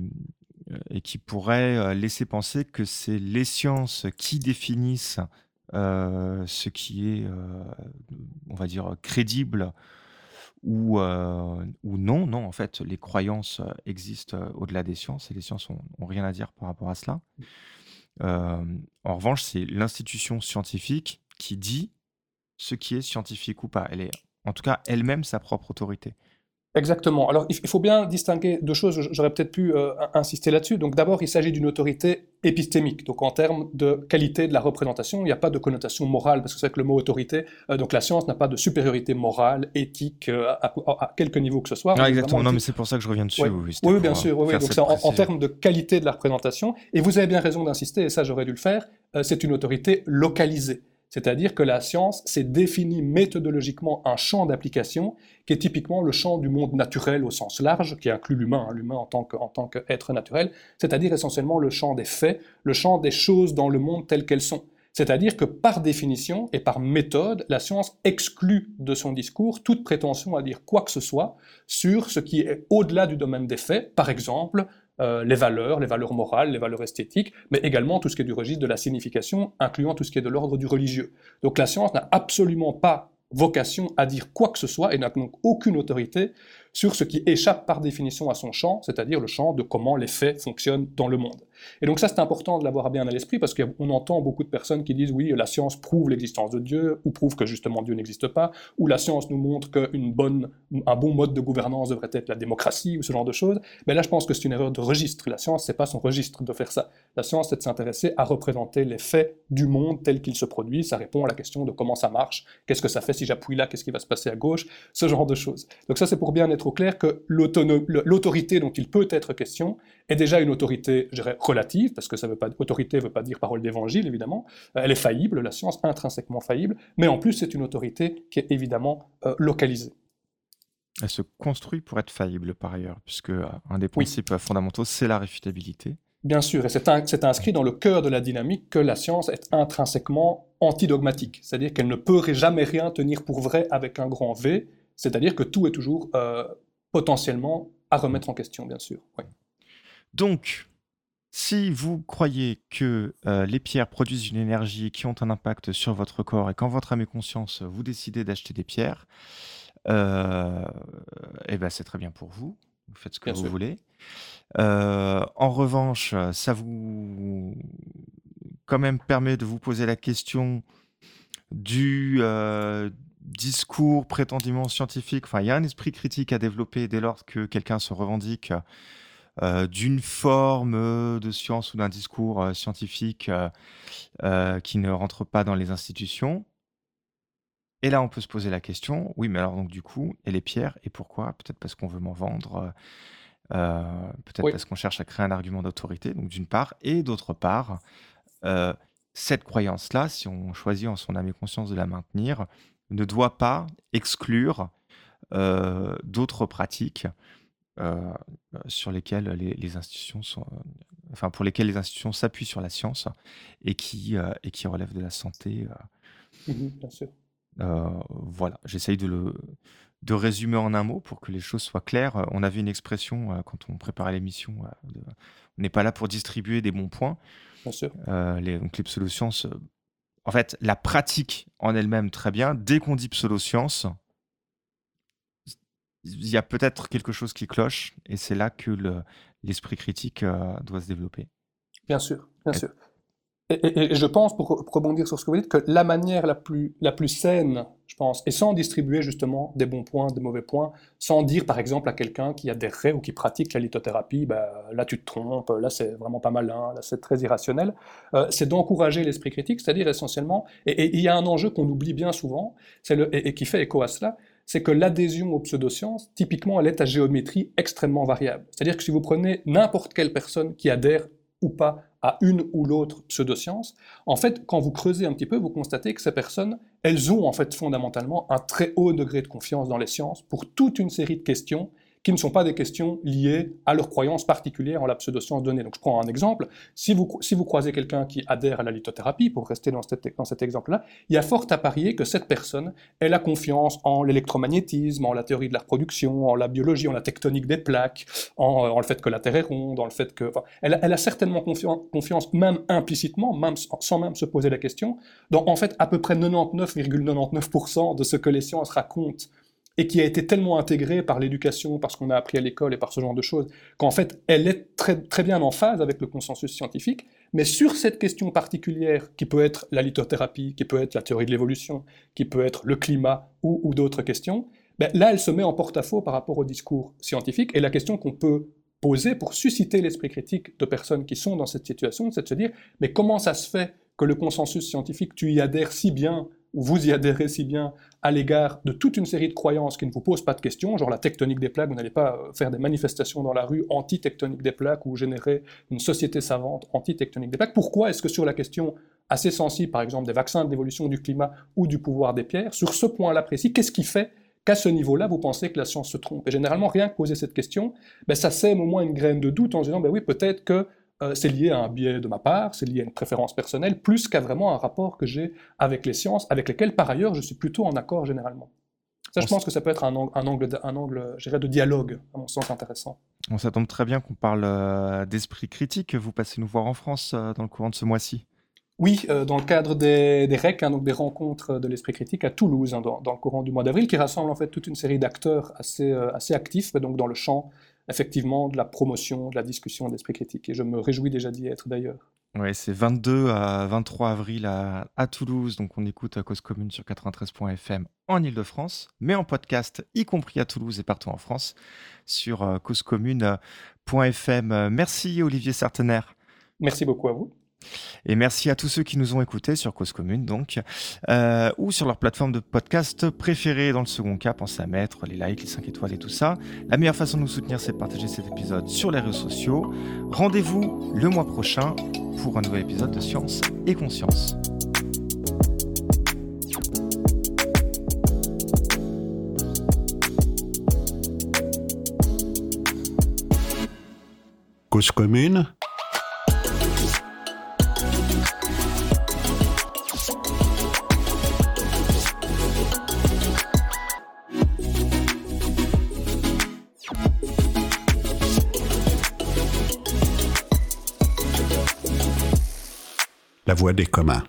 et qui pourrait laisser penser que c'est les sciences qui définissent ce qui est, on va dire, crédible ou, ou non. Non, en fait, les croyances existent au-delà des sciences et les sciences n'ont rien à dire par rapport à cela. en revanche, c'est l'institution scientifique qui dit ce qui est scientifique ou pas. Elle est, en tout cas, elle-même sa propre autorité. Exactement. Alors, il faut bien distinguer deux choses, j'aurais peut-être pu euh, insister là-dessus. Donc, d'abord, il s'agit d'une autorité épistémique, donc en termes de qualité de la représentation, il n'y a pas de connotation morale, parce que c'est que le mot autorité, euh, donc la science n'a pas de supériorité morale, éthique, euh, à, quelque niveau que ce soit. Ah, exactement, non, mais c'est pour ça que je reviens dessus. Oui, bien sûr, oui, donc c'est en, termes de qualité de la représentation, et vous avez bien raison d'insister, et ça j'aurais dû le faire, c'est une autorité localisée. C'est-à-dire que la science s'est définie méthodologiquement un champ d'application qui est typiquement le champ du monde naturel au sens large, qui inclut l'humain, hein, l'humain en tant qu'être naturel, c'est-à-dire essentiellement le champ des faits, le champ des choses dans le monde telles qu'elles sont. C'est-à-dire que par définition et par méthode, la science exclut de son discours toute prétention à dire quoi que ce soit sur ce qui est au-delà du domaine des faits, par exemple euh, les valeurs, les valeurs morales, les valeurs esthétiques, mais également tout ce qui est du registre de la signification, incluant tout ce qui est de l'ordre du religieux. Donc la science n'a absolument pas vocation à dire quoi que ce soit et n'a donc aucune autorité sur ce qui échappe par définition à son champ, c'est-à-dire le champ de comment les faits fonctionnent dans le monde. Et donc ça, c'est important de l'avoir bien à l'esprit parce qu'on entend beaucoup de personnes qui disent oui, la science prouve l'existence de Dieu, ou prouve que justement Dieu n'existe pas, ou la science nous montre qu'un bon mode de gouvernance devrait être la démocratie, ou ce genre de choses. Mais là, je pense que c'est une erreur de registre. La science, c'est pas son registre de faire ça. La science, c'est de s'intéresser à représenter les faits du monde tel qu'il se produit. Ça répond à la question de comment ça marche, qu'est-ce que ça fait si j'appuie là, qu'est-ce qui va se passer à gauche, ce genre de choses. Donc ça, c'est pour bien être au clair que l'autorité dont il peut être question est déjà une autorité, je dirais, relative, parce que ça veut pas, autorité ne veut pas dire parole d'évangile, évidemment. Euh, elle est faillible, la science, intrinsèquement faillible, mais en plus, c'est une autorité qui est évidemment euh, localisée. Elle se construit pour être faillible, par ailleurs, puisque euh, un des principes fondamentaux, c'est la réfutabilité. Bien sûr, et c'est inscrit dans le cœur de la dynamique que la science est intrinsèquement antidogmatique, c'est-à-dire qu'elle ne peut jamais rien tenir pour vrai avec un grand V, c'est-à-dire que tout est toujours potentiellement à remettre en question, bien sûr. Donc, si vous croyez que euh, les pierres produisent une énergie qui ont un impact sur votre corps et qu'en votre âme et conscience, vous décidez d'acheter des pierres, euh, eh ben c'est très bien pour vous. Vous faites ce que vous voulez. Euh, en revanche, ça vous quand même permet de vous poser la question du discours prétendument scientifique. Enfin, il y a un esprit critique à développer dès lors que quelqu'un se revendique euh, d'une forme euh, de science ou d'un discours euh, scientifique qui ne rentre pas dans les institutions. Et là, on peut se poser la question, oui, mais alors donc du coup, et les pierres, et pourquoi? Peut-être parce qu'on veut m'en vendre, peut-être parce qu'on cherche à créer un argument d'autorité, donc d'une part, et d'autre part, cette croyance-là, si on choisit en son âme et conscience de la maintenir, ne doit pas exclure d'autres pratiques euh, sur lesquels les, institutions sont, euh, enfin pour lesquels les institutions s'appuient sur la science et qui euh, et qui relèvent de la santé. Mmh bien sûr. voilà, j'essaye de le de résumer en un mot pour que les choses soient claires. On avait une expression quand on préparait l'émission. on n'est pas là pour distribuer des bons points. Bien sûr. les, donc les pseudosciences, en fait, la pratique en elle-même très bien. Dès qu'on dit pseudosciences, il y a peut-être quelque chose qui cloche et c'est là que l'esprit critique euh, doit se développer. Bien sûr, bien sûr. Et, je pense, pour, rebondir sur ce que vous dites, que la manière la plus, la plus saine, je pense, et sans distribuer justement des bons points, des mauvais points, sans dire par exemple à quelqu'un qui adhérerait ou qui pratique la lithothérapie, bah, là tu te trompes, là c'est vraiment pas malin, là c'est très irrationnel, euh, c'est d'encourager l'esprit critique, c'est-à-dire essentiellement, et il y a un enjeu qu'on oublie bien souvent, le, et, qui fait écho à cela, c'est que l'adhésion aux pseudosciences, typiquement, elle est à géométrie extrêmement variable. C'est-à-dire que si vous prenez n'importe quelle personne qui adhère ou pas à une ou l'autre pseudoscience, en fait, quand vous creusez un petit peu, vous constatez que ces personnes, elles ont en fait fondamentalement un très haut degré de confiance dans les sciences pour toute une série de questions qui ne sont pas des questions liées à leurs croyances particulières en la pseudoscience donnée. Donc je prends un exemple, si vous, si vous croisez quelqu'un qui adhère à la lithothérapie, pour rester dans, dans cet exemple-là, il y a fort à parier que cette personne, elle a confiance en l'électromagnétisme, en la théorie de la reproduction, en la biologie, en la tectonique des plaques, en, le fait que la Terre est ronde, en le fait que... elle, elle, a certainement confiance, confiance, même implicitement, même, sans même se poser la question, dans en fait à peu près 99,99% de ce que les sciences racontent et qui a été tellement intégrée par l'éducation, par ce qu'on a appris à l'école et par ce genre de choses, qu'en fait, elle est très, très bien en phase avec le consensus scientifique. Mais sur cette question particulière, qui peut être la lithothérapie, qui peut être la théorie de l'évolution, qui peut être le climat ou, d'autres questions, ben là, elle se met en porte-à-faux par rapport au discours scientifique. Et la question qu'on peut poser pour susciter l'esprit critique de personnes qui sont dans cette situation, c'est de se dire, mais comment ça se fait que le consensus scientifique, tu y adhères si bien vous y adhérez si bien à l'égard de toute une série de croyances qui ne vous posent pas de questions, genre la tectonique des plaques, vous n'allez pas euh, faire des manifestations dans la rue anti-tectonique des plaques ou générer une société savante anti-tectonique des plaques. Pourquoi est-ce que sur la question assez sensible, par exemple, des vaccins, de l'évolution du climat ou du pouvoir des pierres, sur ce point-là précis, qu'est-ce qui fait qu'à ce niveau-là, vous pensez que la science se trompe? Et généralement, rien que poser cette question, ben, ça sème au moins une graine de doute en disant, ben oui, peut-être que euh, c'est lié à un biais de ma part, c'est lié à une préférence personnelle, plus qu'à vraiment un rapport que j'ai avec les sciences, avec lesquelles par ailleurs je suis plutôt en accord généralement. Ça, je pense que ça peut être un, angle, un angle, un angle de dialogue, à mon sens, intéressant. ça tombe très bien qu'on parle euh, d'esprit critique. Vous passez nous voir en France euh, dans le courant de ce mois-ci. Oui, euh, dans le cadre des, des REC, hein, donc des rencontres de l'esprit critique à Toulouse, hein, dans, dans, le courant du mois d'avril, qui rassemble en fait toute une série d'acteurs assez, euh, assez actifs, donc dans le champ effectivement de la promotion, de la discussion d'esprit critique. Et je me réjouis déjà d'y être d'ailleurs. Ouais, c'est 22 à 23 avril à, à, Toulouse, donc on écoute à Cause Commune sur 93.fm en Ile-de-France, mais en podcast, y compris à Toulouse et partout en France, sur euh, causecommune.fm. Merci Olivier Sartener. Merci beaucoup à vous. Et merci à tous ceux qui nous ont écoutés sur Cause Commune, donc, euh, ou sur leur plateforme de podcast préférée. Dans le second cas, pensez à mettre les likes, les 5 étoiles et tout ça. La meilleure façon de nous soutenir, c'est de partager cet épisode sur les réseaux sociaux. Rendez-vous le mois prochain pour un nouvel épisode de Science et Conscience. Cause commune la voie des communs.